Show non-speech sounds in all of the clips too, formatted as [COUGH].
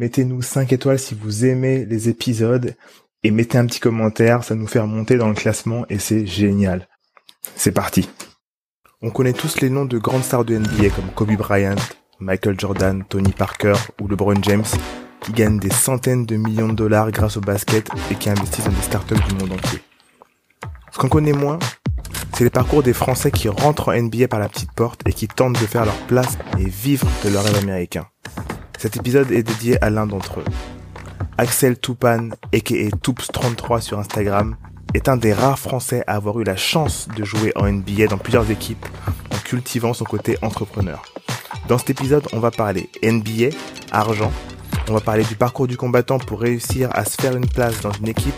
Mettez-nous 5 étoiles si vous aimez les épisodes et mettez un petit commentaire, ça nous fait remonter dans le classement et c'est génial. C'est parti. On connaît tous les noms de grandes stars de NBA comme Kobe Bryant, Michael Jordan, Tony Parker ou LeBron James qui gagnent des centaines de millions de dollars grâce au basket et qui investissent dans des startups du monde entier. Ce qu'on connaît moins, c'est les parcours des Français qui rentrent en NBA par la petite porte et qui tentent de faire leur place et vivre de leur rêve américain. Cet épisode est dédié à l'un d'entre eux. Axel Toupane, aka Toups33 sur Instagram, est un des rares Français à avoir eu la chance de jouer en NBA dans plusieurs équipes en cultivant son côté entrepreneur. Dans cet épisode, on va parler NBA, argent, on va parler du parcours du combattant pour réussir à se faire une place dans une équipe.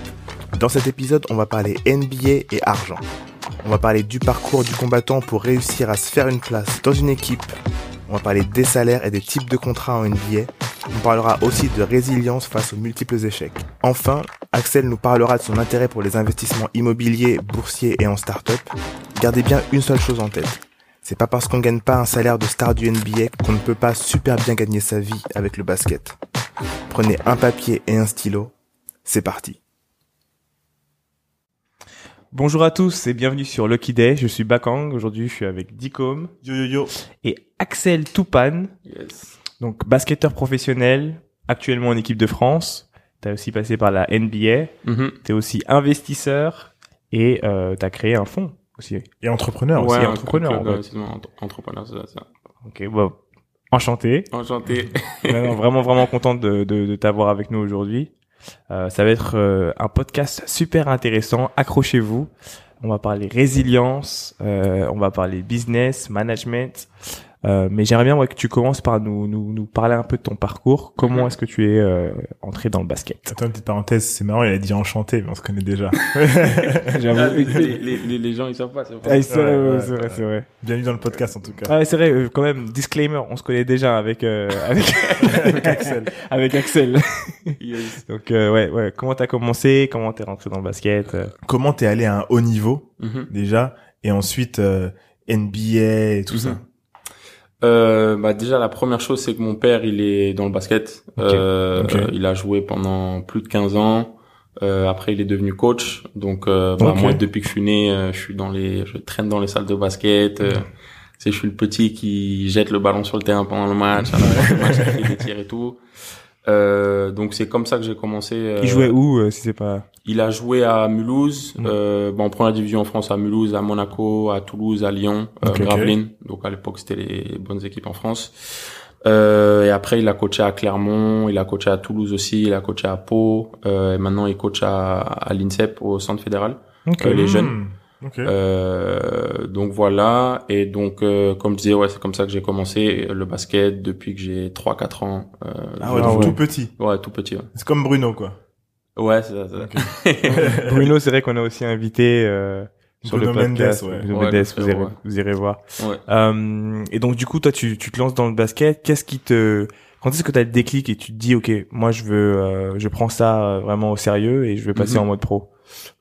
Dans cet épisode, on va parler NBA et argent. On va parler du parcours du combattant pour réussir à se faire une place dans une équipe on va parler des salaires et des types de contrats en NBA. On parlera aussi de résilience face aux multiples échecs. Enfin, Axel nous parlera de son intérêt pour les investissements immobiliers, boursiers et en start-up. Gardez bien une seule chose en tête. C'est pas parce qu'on gagne pas un salaire de star du NBA qu'on ne peut pas super bien gagner sa vie avec le basket. Prenez un papier et un stylo. C'est parti. Bonjour à tous et bienvenue sur Lucky Day. Je suis Bakang. Aujourd'hui, je suis avec Dicom. Yo yo yo. Et Axel Toupane. Yes. Donc, basketteur professionnel, actuellement en équipe de France. T'as aussi passé par la NBA. Mm T'es aussi investisseur et euh, t'as créé un fonds aussi. Et entrepreneur aussi. Ouais, entrepreneur, entrepreneur, en fait. ouais, entre- entrepreneur, c'est ça, ça. Ok, bon, enchanté. Enchanté. Non, non, vraiment, vraiment content de, de, de t'avoir avec nous aujourd'hui. Euh, ça va être euh, un podcast super intéressant. Accrochez-vous. On va parler résilience, euh, on va parler business, management. Euh, mais j'aimerais bien ouais, que tu commences par nous, nous, nous parler un peu de ton parcours. Comment Mhm. est-ce que tu es euh, entré dans le basket? Attends, une petite parenthèse, c'est marrant, il a dit enchanté, mais on se connaît déjà. [LAUGHS] Ah, les, les, les, gens, ils savent pas, c'est Ah, vrai. c'est vrai, Ouais, ouais, ouais, c'est vrai, c'est vrai. Bienvenue dans le podcast en tout cas. Ah ouais, c'est vrai, euh, quand même, disclaimer, on se connaît déjà avec, euh, avec, [LAUGHS] Avec Axel. [LAUGHS] avec Axel. Yes. Donc, euh, ouais, ouais, comment t'as commencé, comment t'es rentré dans le basket? Euh, Comment t'es allé à un haut niveau Mhm. déjà? Et ensuite euh, NBA et tout ça. Euh, bah déjà la première chose c'est que mon père il est dans le basket. Euh. Il a joué pendant plus de 15 ans. Euh, après il est devenu coach. Donc euh, bah, moi depuis que je suis né, euh, je suis dans les, je traîne dans les salles de basket. Euh, sais, je suis le petit qui jette le ballon sur le terrain pendant le match, à la fin du match, il fait des tirs et tout. Euh, donc c'est comme ça que j'ai commencé. euh, Il jouait où, euh, si c'est pas... Il a joué à Mulhouse, Mm. euh, bon, en première division en France, à Mulhouse, à Monaco, à Toulouse, à Lyon, euh, Ok, ok. Gravelines. Donc à l'époque, c'était les bonnes équipes en France. Euh, et après, il a coaché à Clermont, il a coaché à Toulouse aussi, il a coaché à Pau. Euh, et maintenant, il coach à, à l'INSEP, au Centre fédéral. Ok. Euh, les Hmm, jeunes. Ok. Euh, donc voilà. Et donc, euh, comme je disais, ouais, c'est comme ça que j'ai commencé le basket depuis que j'ai 3-4 ans. Euh, ah ouais, donc ouais. tout petit. ouais, tout petit. Ouais, C'est comme Bruno quoi. ouais c'est ça. c'est ça. [LAUGHS] Bruno, c'est vrai qu'on a aussi invité euh, sur Bruno le podcast. Mendes, ouais. Bruno Ouais, Mendes, le vous, irez, vous irez voir. Ouais. Euh, et donc, du coup, toi, tu, tu te lances dans le basket. Qu'est-ce qui te... Quand est-ce que tu as le déclic et tu te dis, OK, moi, je veux, euh, je prends ça euh, vraiment au sérieux et je vais passer Mhm. en mode pro?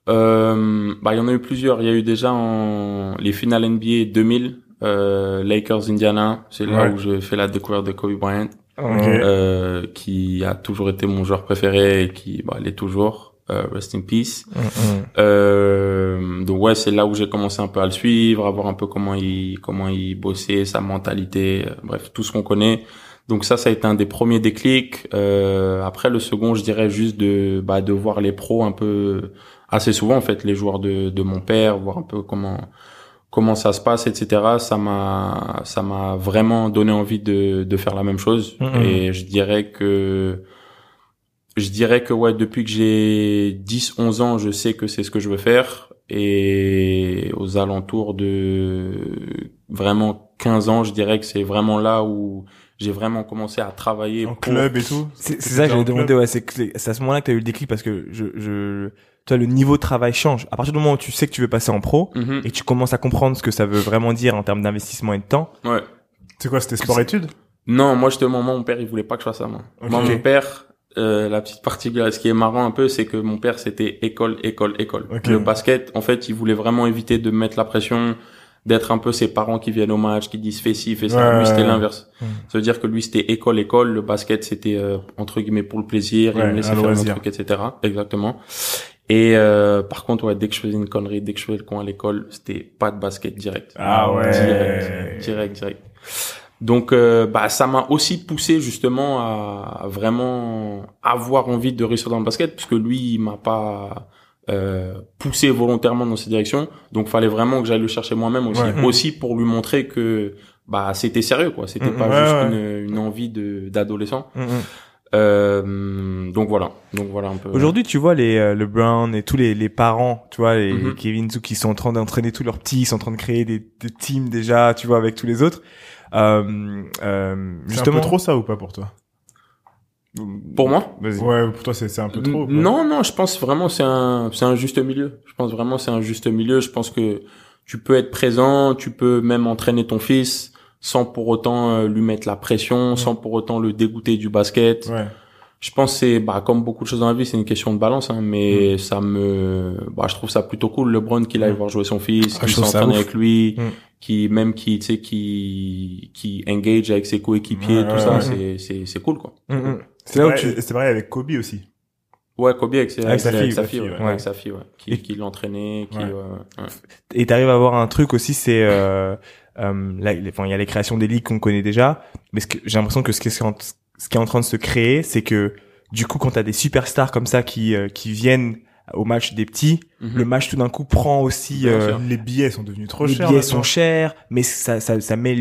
Euh, bah, il y en a eu plusieurs. Il y a eu déjà en les finales NBA 2000, euh, Lakers Indiana. C'est là Ouais. où j'ai fait la découverte de Kobe Bryant, Ok. euh, qui a toujours été mon joueur préféré et qui, bah, l'est toujours. Euh, rest in peace. Mm, donc ouais, c'est là où j'ai commencé un peu à le suivre, à voir un peu comment il comment il bossait, sa mentalité, euh, bref, tout ce qu'on connaît. Donc ça, ça a été un des premiers déclics. Euh, après, le second, je dirais juste de bah, de voir les pros un peu assez souvent en fait, les joueurs de de mon père, voir un peu comment comment ça se passe, etc. Ça m'a ça m'a vraiment donné envie de de faire la même chose. Mhm. Et je dirais que je dirais que ouais, depuis que j'ai 10, 11 ans, je sais que c'est ce que je veux faire. Et aux alentours de vraiment 15 ans, je dirais que c'est vraiment là où j'ai vraiment commencé à travailler En pour- club et tout. C'est ça que demander, club ouais, c'est que c'est c'est à ce moment-là que tu as eu le déclic parce que je, je, toi, le niveau de travail change. À partir du moment où tu sais que tu veux passer en pro Mhm. et que tu commences à comprendre ce que ça veut vraiment dire en termes d'investissement et de temps. Ouais. C'est quoi, c'était sport-études Non, moi justement, moi, mon père, il voulait pas que je fasse ça, moi. Ok. Moi, mon père, euh, la petite partie, ce qui est marrant un peu, c'est que mon père, c'était école, école, école. Ok. Le basket, en fait, il voulait vraiment éviter de mettre la pression, d'être un peu ses parents qui viennent au match, qui disent fais ci, fais ça. Ouais, lui, c'était ouais, l'inverse. Hmm. Ça veut dire que lui, c'était école, école. Le basket, c'était, euh, entre guillemets, pour le plaisir. il me laissait faire mon loisir. truc, etc. Exactement. Et euh, par contre, ouais, dès que je faisais une connerie, dès que je faisais le con à l'école, c'était pas de basket direct. Ah ouais. Direct, direct, direct. Donc, euh, bah, ça m'a aussi poussé justement à, à vraiment avoir envie de réussir dans le basket, puisque lui, il m'a pas euh, poussé volontairement dans cette direction. Donc, fallait vraiment que j'aille le chercher moi-même aussi, Ouais. aussi pour lui montrer que bah c'était sérieux, quoi. C'était pas Ouais, juste ouais. Une, une envie de d'adolescent. Euh, donc voilà, donc voilà un peu. Aujourd'hui, tu vois les euh, le Brown et tous les, les parents, tu vois les Mhm. Kevin Zou qui sont en train d'entraîner tous leurs petits, ils sont en train de créer des, des teams déjà, tu vois, avec tous les autres. Euh, euh, C'est un justement, peu trop ça ou pas pour toi? Pour moi. Vas-y. Ouais, pour toi c'est c'est un peu trop. quoi. Non, non, je pense vraiment c'est un c'est un juste milieu. Je pense vraiment c'est un juste milieu. Je pense que tu peux être présent, tu peux même entraîner ton fils sans pour autant euh, lui mettre la pression, sans pour autant le dégoûter du basket. Ouais. Je pense que c'est bah comme beaucoup de choses dans la vie, c'est une question de balance hein, mais ça me bah je trouve ça plutôt cool LeBron qu'il aille Mm. voir jouer son fils, Ah, ça s'entraîne avec lui, qui même qui tu sais qui qui engage avec ses coéquipiers, tout ça, c'est c'est c'est cool quoi. Mm, mm. C'est là où vrai, tu c'est vrai avec Kobe aussi. Ouais, Kobe avec, Avec sa fille, sa sa fille, ouais. ouais. avec sa fille, ouais. Qui, Et- qui l'entraînait, qui, Ouais. ouais, ouais. et t'arrives à avoir un truc aussi, c'est euh, euh, là, il enfin, il y a les créations des ligues qu'on connaît déjà, mais ce que j'ai l'impression que ce qui est en, ce qui est en train de se créer, c'est que du coup, quand t'as des superstars comme ça qui euh, qui viennent au match des petits, Mhm. le match tout d'un coup prend aussi euh. Les billets sont devenus trop les chers. billets maintenant. sont chers, mais ça, ça, ça met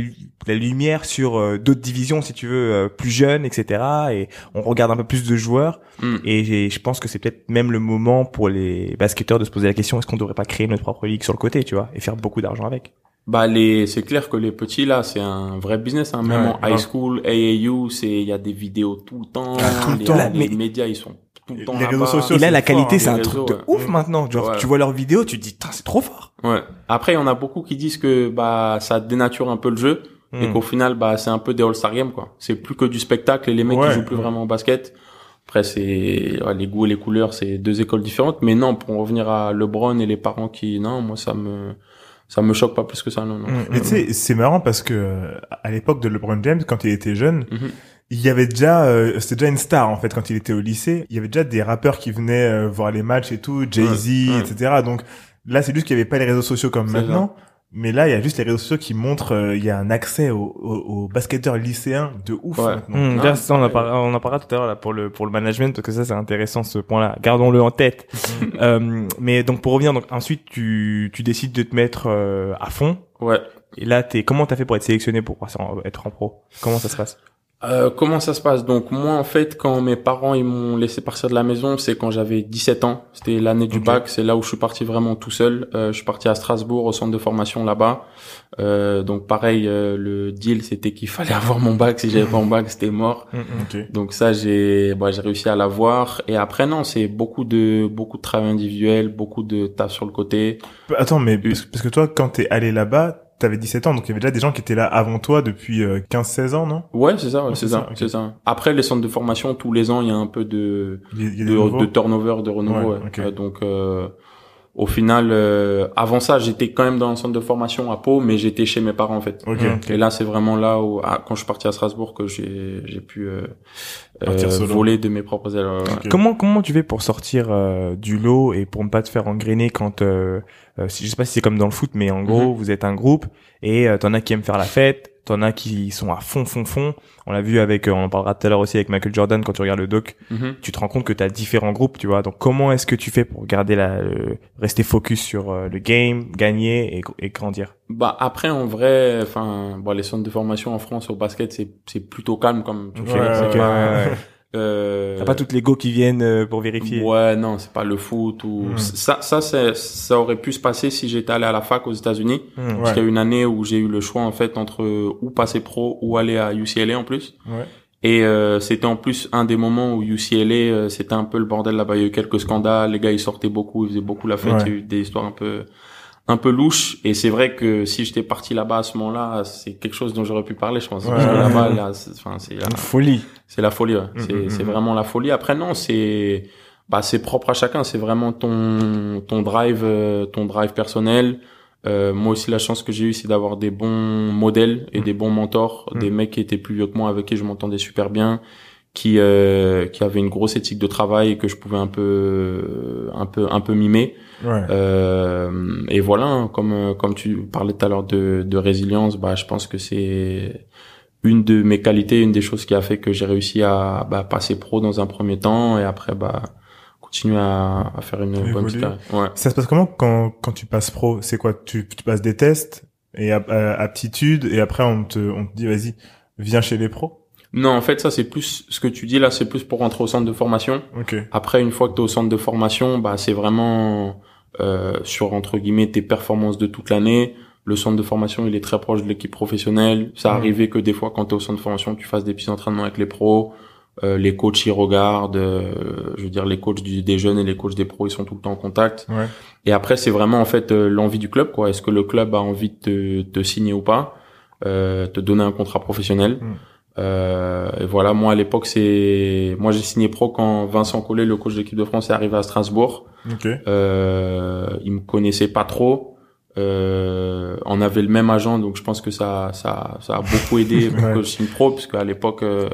la lumière sur euh, d'autres divisions, si tu veux, euh, plus jeunes, etc. Et on regarde un peu plus de joueurs. Mm. Et je pense que c'est peut-être même le moment pour les basketteurs de se poser la question est-ce qu'on devrait pas créer notre propre ligue sur le côté, tu vois, et faire beaucoup d'argent avec? Bah, les, c'est clair que les petits, là, c'est un vrai business, hein. Même Ouais, en high school, AAU, c'est, il y a des vidéos tout le temps. Ah, tout le les, temps. Les Mais- médias, ils sont tout le temps Les réseaux sociaux, Et là, la fort, qualité, hein, c'est un truc de ouais. ouf maintenant. Genre, Ouais. tu vois leurs vidéos, tu te dis, Tain, c'est trop fort. Ouais. Après, il y en a beaucoup qui disent que, bah, ça dénature un peu le jeu. Et Mm. qu'au final, bah, c'est un peu des All-Star Games, quoi. C'est plus que du spectacle et les mecs Ouais. qui jouent plus vraiment au basket. Après, c'est, ouais, les goûts et les couleurs, c'est deux écoles différentes. Mais non, pour en revenir à LeBron et les parents qui, non, moi, ça me, ça me choque pas plus que ça, non, non. Mm. Mais tu sais, c'est marrant parce que euh, à l'époque de LeBron James, quand il était jeune, Mhm. il y avait déjà, euh, c'était déjà une star en fait quand il était au lycée. Il y avait déjà des rappeurs qui venaient euh, voir les matchs et tout, Jay Z, Ouais, ouais. etc. Donc là, c'est juste qu'il y avait pas les réseaux sociaux comme maintenant. Mais là, il y a juste les réseaux sociaux qui montrent, euh, il y a un accès aux, aux, aux basketteurs lycéens de ouf Ouais. Hum, Non, d'ailleurs, ça, on en parlera, on en parlera tout à l'heure là pour le pour le management parce que ça c'est intéressant ce point-là. Gardons-le en tête. [LAUGHS] Euh, mais donc pour revenir, donc ensuite tu tu décides de te mettre euh, à fond. Ouais. Et là, t'es comment t'as fait pour être sélectionné pour en- être en pro? Comment ça se passe? Euh, comment ça se passe? Donc moi en fait quand mes parents ils m'ont laissé partir de la maison c'est quand j'avais 17 ans. C'était l'année du bac c'est là où je suis parti vraiment tout seul. Euh, je suis parti à Strasbourg au centre de formation là-bas. Euh, donc pareil euh, le deal c'était qu'il fallait [LAUGHS] avoir mon bac. Si j'avais pas mon bac c'était mort. Ok. donc ça j'ai bah, j'ai réussi à l'avoir. Et après non c'est beaucoup de beaucoup de travail individuel beaucoup de taf sur le côté. Attends, mais parce, parce que toi, quand t'es allé là-bas, t'avais 17 ans, donc il y avait déjà des gens qui étaient là avant toi depuis euh, 15-16 ans, non? Ouais c'est ça ouais, c'est ça, ça, ok. c'est ça après les centres de formation tous les ans il y a un peu de Il y a, il y a des de, turnover, de renouveau. Ouais. Euh, donc, euh, au final, euh, avant ça, j'étais quand même dans un centre de formation à Pau, mais j'étais chez mes parents en fait. Ok. Ok. Et là, c'est vraiment là où, ah, quand je suis parti à Strasbourg, que j'ai j'ai pu euh, euh, voler de mes propres ailes. Comment comment tu fais pour sortir euh, du lot et pour ne pas te faire engrainer quand euh, euh, si, je sais pas si c'est comme dans le foot mais en gros vous êtes un groupe et euh, t'en as qui aiment faire la fête, t'en as qui sont à fond fond fond. On l'a vu avec euh, on en parlera tout à l'heure aussi avec Michael Jordan quand tu regardes le doc, Mhm. tu te rends compte que tu as différents groupes, tu vois. Donc comment est-ce que tu fais pour garder la euh, rester focus sur euh, le game, gagner et, et grandir? Bah après, en vrai, enfin, bon, les centres de formation en France au basket, c'est c'est plutôt calme comme tu sais, ouais, ouais. Euh, T'as pas toutes les go qui viennent euh, pour vérifier. Ouais, non, c'est pas le foot ou Mm. ça. Ça, c'est- ça aurait pu se passer si j'étais allé à la fac aux États-Unis. Ouais. Parce qu'il y a une année où j'ai eu le choix en fait entre ou passer pro ou aller à UCLA en plus. Ouais. Et euh, c'était en plus un des moments où UCLA euh, c'était un peu le bordel là-bas. Il y a eu quelques scandales, les gars ils sortaient beaucoup, ils faisaient beaucoup la fête. Ouais. Il y a eu des histoires un peu un peu louches. Et c'est vrai que si j'étais parti là-bas à ce moment-là, c'est quelque chose dont j'aurais pu parler, je pense. Ouais, là-bas, ouais. là, c'est- enfin c'est Une folie. c'est la folie. Ouais. Mm, c'est mm, mm. vraiment la folie. Après non, c'est bah c'est propre à chacun. C'est vraiment ton ton drive euh, ton drive personnel. Euh, moi aussi la chance que j'ai eue c'est d'avoir des bons modèles et des bons mentors, des mecs qui étaient plus vieux que moi avec qui je m'entendais super bien, qui euh, qui avaient une grosse éthique de travail que je pouvais un peu un peu un peu mimer. Ouais. Euh, et voilà, hein, comme euh, comme tu parlais tout à l'heure de, de résilience, bah je pense que c'est une de mes qualités, une des choses qui a fait que j'ai réussi à bah, passer pro dans un premier temps et après bah continuer à, à faire une bonne petite. Ouais. Ça se passe comment quand, quand tu passes pro? C'est quoi? Tu, tu passes des tests et ap- aptitudes et après on te, on te dit vas-y, viens chez les pros? Non, en fait ça c'est plus ce que tu dis là, c'est plus pour rentrer au centre de formation. Après une fois que tu es au centre de formation, bah c'est vraiment euh, sur entre guillemets tes performances de toute l'année. Le centre de formation, il est très proche de l'équipe professionnelle. Ça Mhm. arrivait que des fois, quand tu es au centre de formation, tu fasses des petits entraînements avec les pros. Euh, les coachs y regardent. euh, je veux dire, les coachs du- des jeunes et les coachs des pros, ils sont tout le temps en contact. Ouais. Et après, c'est vraiment en fait euh, l'envie du club. quoi. Est-ce que le club a envie de te, signer ou pas, euh, te donner un contrat professionnel Mhm. Euh, Et voilà, moi à l'époque, c'est moi j'ai signé pro quand Vincent Collet, le coach de l'équipe de France, est arrivé à Strasbourg. Ok. Euh, il me connaissait pas trop. Euh, on avait le même agent, donc je pense que ça, ça, ça a beaucoup aidé [LAUGHS] pour Ouais. que je signe pro, parce qu'à l'époque, euh,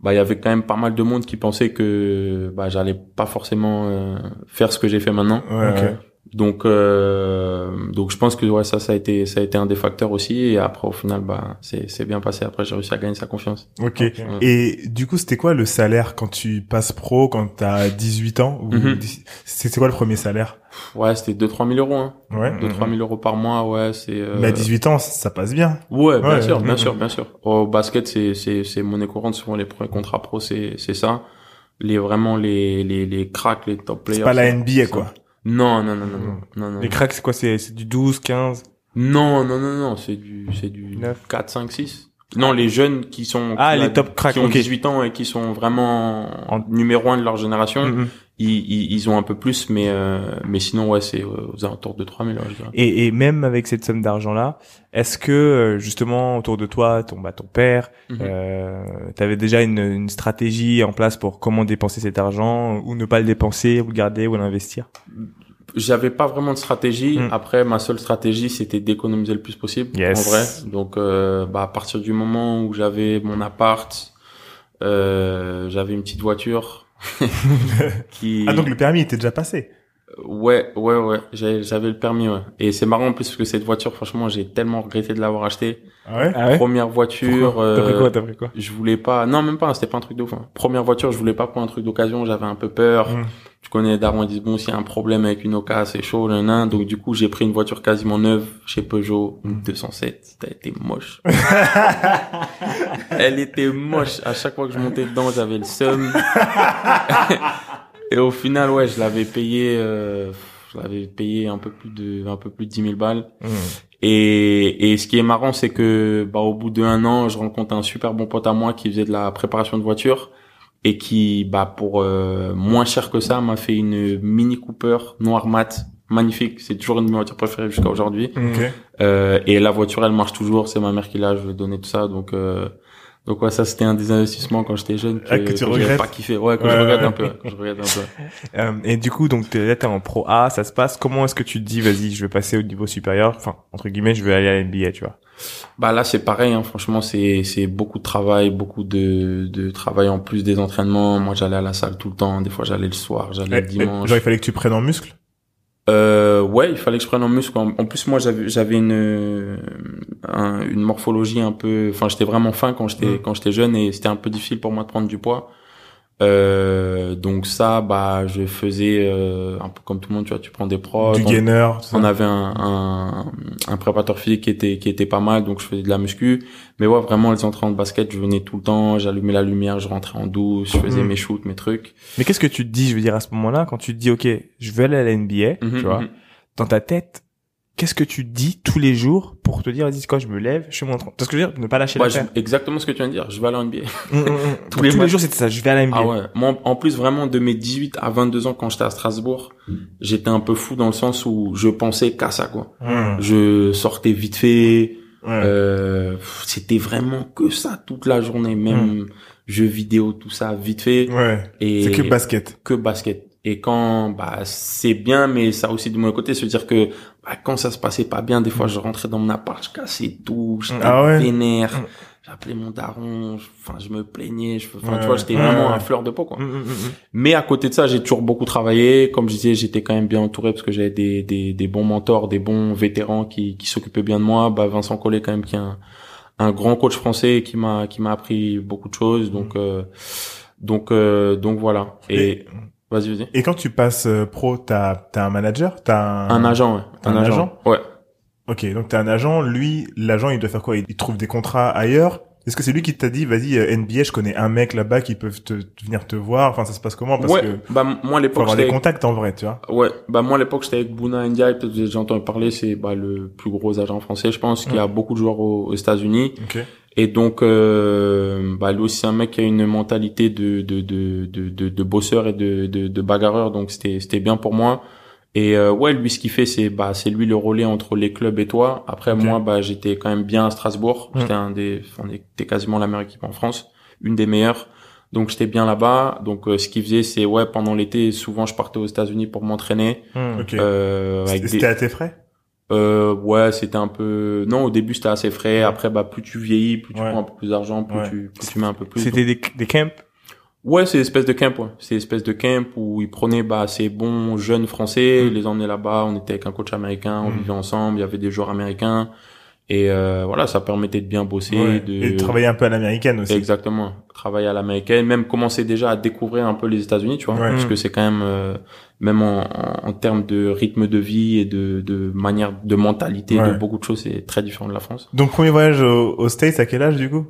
bah, il y avait quand même pas mal de monde qui pensait que bah, j'allais pas forcément euh, faire ce que j'ai fait maintenant. Ouais. Ok. Donc, euh, donc je pense que ouais, ça, ça a été, ça a été un des facteurs aussi. Et après, au final, bah, c'est, c'est bien passé. Après, j'ai réussi à gagner sa confiance. Ok. Et du coup, c'était quoi le salaire quand tu passes pro, quand t'as 18 ans ou Mhm. C'est quoi le premier salaire? Ouais, c'était 2-3 000 euros. Hein. Ouais. 2-3 000 euros par mois, ouais, c'est. euh, Mais à 18 ans, ça, passe bien. Ouais, bien Ouais, sûr, bien sûr, bien sûr. Au basket, c'est c'est c'est monnaie courante. Souvent, les premiers contrats pro, c'est c'est ça. Les vraiment les les les cracks, les top players. C'est pas la NBA, c'est- quoi. Non, non, non, non, non, non, non. Les cracks, c'est quoi C'est c'est du 12, 15 Non, non, non, non, c'est du c'est du Neuf. 4, 5, 6. Non, les jeunes qui sont Ah, qui, les top cracks, qui ont ok. 18 ans et qui sont vraiment en numéro un de leur génération, Mhm. Ils ils ont un peu plus, mais euh, mais sinon ouais, c'est euh, aux alentours de 3000 ouais, je dirais. Et, et même avec cette somme d'argent-là, est-ce que euh, justement autour de toi, ton bah, ton père, Mhm. euh, t'avais déjà une, une stratégie en place pour comment dépenser cet argent, ou ne pas le dépenser, ou le garder, ou l'investir? J'avais pas vraiment de stratégie. Mm. Après, ma seule stratégie, c'était d'économiser le plus possible. Yes. En vrai. Donc, euh, bah, à partir du moment où j'avais mon appart, euh, j'avais une petite voiture [LAUGHS] Ah donc le permis était déjà passé. Ouais, ouais, ouais. J'avais le permis, ouais. Et c'est marrant en plus parce que cette voiture, franchement, j'ai tellement regretté de l'avoir achetée. Ah ouais? Ah ouais? Première voiture. T'as pris euh, quoi T'as pris quoi? je voulais pas non même pas c'était pas un truc de ouf hein. première voiture je voulais pas prendre un truc d'occasion j'avais un peu peur Mm. tu connais les darons ils disent bon s'il y a un problème avec une Oka c'est chaud nan, nan. donc du coup j'ai pris une voiture quasiment neuve chez Peugeot une 207 elle était moche [LAUGHS] elle était moche à chaque fois que je montais dedans j'avais le seum [LAUGHS] et au final ouais je l'avais payé euh, je l'avais payé un peu plus de un peu plus de 10 000 balles Mhm. et, et ce qui est marrant, c'est que bah, au bout d'un an, je rencontre un super bon pote à moi qui faisait de la préparation de voiture et qui, bah, pour euh, moins cher que ça, m'a fait une Mini Cooper noir mat, magnifique. C'est toujours une de mes voitures préférées jusqu'à aujourd'hui. Euh, et la voiture, elle marche toujours. C'est ma mère qui l'a. Je lui ai donné tout ça. Donc, euh, donc ouais, ça c'était un des investissements quand j'étais jeune que, Ah, que tu j'avais regrettes pas kiffé. Ouais, que Ouais, je regrette ouais. un peu. Que je regrette un peu. [LAUGHS] Euh, Et du coup, donc t'es là, t'es en pro A, ça se passe. Comment est-ce que tu te dis, vas-y, je vais passer au niveau supérieur? Enfin, entre guillemets, je vais aller à la NBA, tu vois. Bah là c'est pareil hein. franchement c'est c'est beaucoup de travail beaucoup de de travail en plus des entraînements moi j'allais à la salle tout le temps des fois j'allais le soir j'allais Eh, le eh, dimanche Genre il fallait que tu prennes en muscle? Euh, ouais il fallait que je prenne en muscle en, plus moi j'avais j'avais une un- une morphologie un peu enfin j'étais vraiment fin quand j'étais Mm. quand j'étais jeune et c'était un peu difficile pour moi de prendre du poids Euh, donc ça, bah, je faisais euh, un peu comme tout le monde, tu vois, tu prends des prods. Du gainer, tout ça. on avait un, un, un préparateur physique qui était qui était pas mal, donc je faisais de la muscu. Mais ouais, vraiment les entraînements de basket, je venais tout le temps, j'allumais la lumière, je rentrais en douce, je faisais Mhm. mes shoots, mes trucs. Mais qu'est-ce que tu te dis, je veux dire, à ce moment-là, quand tu te dis, OK, je veux aller à la NBA, Mhm, tu vois, mhm. dans ta tête, qu'est-ce que tu dis tous les jours pour te dire, vas-y, c'est quoi, je me lève, je fais mon entraînement. Parce que je veux dire, ne pas lâcher Ouais, je- exactement ce que tu viens de dire. Je vais aller en NBA. Hum, hum, hum. [LAUGHS] Tous tous les les, matchs. jours, c'était ça, je vais à la NBA. Ah ouais. Moi, en plus, vraiment, de mes 18 à 22 ans, quand j'étais à Strasbourg, j'étais un peu fou dans le sens où je pensais qu'à ça, quoi. Je sortais vite fait. ouais. Euh, c'était vraiment que ça toute la journée, même jeux vidéo, tout ça, vite fait. ouais. Et C'est que basket. que basket. Et quand bah c'est bien, mais ça aussi de mon côté, se dire que bah, quand ça se passait pas bien, des fois je rentrais dans mon appart, je cassais tout, j'étais Ah ouais? vénère, Mm. j'appelais mon daron, je- enfin je me plaignais, je, enfin Ouais, tu vois, j'étais vraiment un fleur de peau quoi. Hum, hum. Mais à côté de ça, j'ai toujours beaucoup travaillé. Comme je disais, j'étais quand même bien entouré parce que j'avais des, des, des bons mentors, des bons vétérans qui, qui s'occupaient bien de moi. Bah, Vincent Collet, quand même, qui est un, un grand coach français qui m'a, qui m'a appris beaucoup de choses. Donc, euh, donc, euh, donc voilà. Et, vas-y, vas-y. et quand tu passes euh, pro, t'as, t'as un manager? T'as un, Un agent, ouais. T'as un agent Ouais. Ok, donc t'as un agent, lui, l'agent, il doit faire quoi? Il, trouve des contrats ailleurs? Est-ce que c'est lui qui t'a dit, vas-y, euh, NBA, je connais un mec là-bas qui peut te, venir te voir? Enfin, ça se passe comment? Parce ouais. que Bah, moi, à faut l'époque, avoir des contacts en vrai, tu vois. ouais. Bah, moi, à l'époque, j'étais avec Bouna India. Peut-être que déjà entendu parler. C'est, bah, le plus gros agent français, je pense, qui a beaucoup de joueurs aux, aux États-Unis. Ok. Et donc, euh, bah, lui aussi, c'est un mec qui a une mentalité de de de de de, de bosseur et de de, de bagarreur. Donc, c'était c'était bien pour moi. Et euh, ouais, lui, ce qu'il fait, c'est bah c'est lui le relais entre les clubs et toi. Après, moi, bah j'étais quand même bien à Strasbourg. Mm. J'étais un des, on était quasiment la meilleure équipe en France, une des meilleures. Donc j'étais bien là-bas. Donc euh, ce qu'il faisait, c'est ouais pendant l'été, souvent je partais aux États-Unis pour m'entraîner. Hum. Ok. Euh, C'était des- à tes frais? Euh, ouais, c'était un peu. Non, au début c'était assez frais. Après, bah plus tu vieillis, plus tu Ouais. prends un peu plus d'argent, plus Ouais. tu plus tu mets un peu plus. C'était des, des camps? Ouais, c'est espèce de camp, ouais. C'est espèce de camp où ils prenaient bah ces bons jeunes français, Mm. ils les emmenaient là-bas. On était avec un coach américain, on Mm. vivait ensemble. Il y avait des joueurs américains et euh, voilà, ça permettait de bien bosser, Ouais. de Et de travailler un peu à l'américaine aussi. exactement travailler à l'américaine, même commencer déjà à découvrir un peu les États-Unis, tu vois, Ouais. parce Mm. que c'est quand même euh, même en, en, en termes de rythme de vie et de, de manière de mentalité, Ouais. de beaucoup de choses, c'est très différent de la France. Donc premier voyage au- aux States, à quel âge du coup?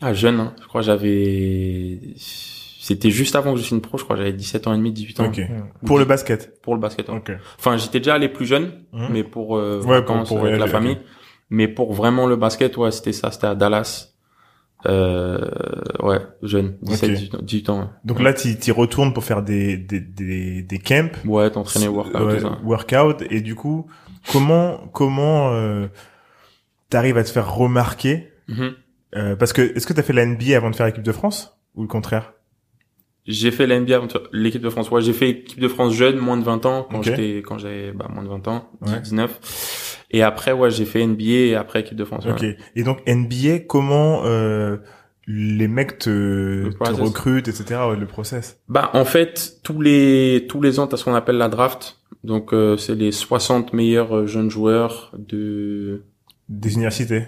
Ah, jeune, hein. je crois que j'avais... C'était juste avant que je signe pro, je crois que j'avais 17 ans et demi, 18 ans. Ok. Pour le basket? Pour le basket. ouais. Ok. Enfin, j'étais déjà allé plus jeune, Mhm. mais pour, euh, Ouais, vacances pour- pour avec la famille. Mais pour vraiment le basket, ouais, c'était ça, c'était à Dallas. Euh, ouais, jeune, 17, Ok. 18 ans. 18 ans, ouais. Donc là, tu y retournes pour faire des des des, des camps, Ouais, t'entraîner, workout, Ouais, workout, et du coup, comment comment euh, t'arrives à te faire remarquer? Mhm. euh, Parce que est-ce que t'as fait la NBA avant de faire l'équipe de France? Ou le contraire? J'ai fait la NBA avant de faire l'équipe de France. Ouais, j'ai fait l'équipe de France jeune, moins de 20 ans, quand j'étais, quand j'avais, bah, moins de 20 ans, Ouais. 19. Et après, ouais, j'ai fait NBA et après équipe de France. ouais. Ok. Et donc NBA, comment euh, les mecs te, te recrutent, etc. ouais, le process? Bah en fait tous les tous les ans t'as ce qu'on appelle la draft donc euh, c'est les 60 meilleurs euh, jeunes joueurs de Des universités.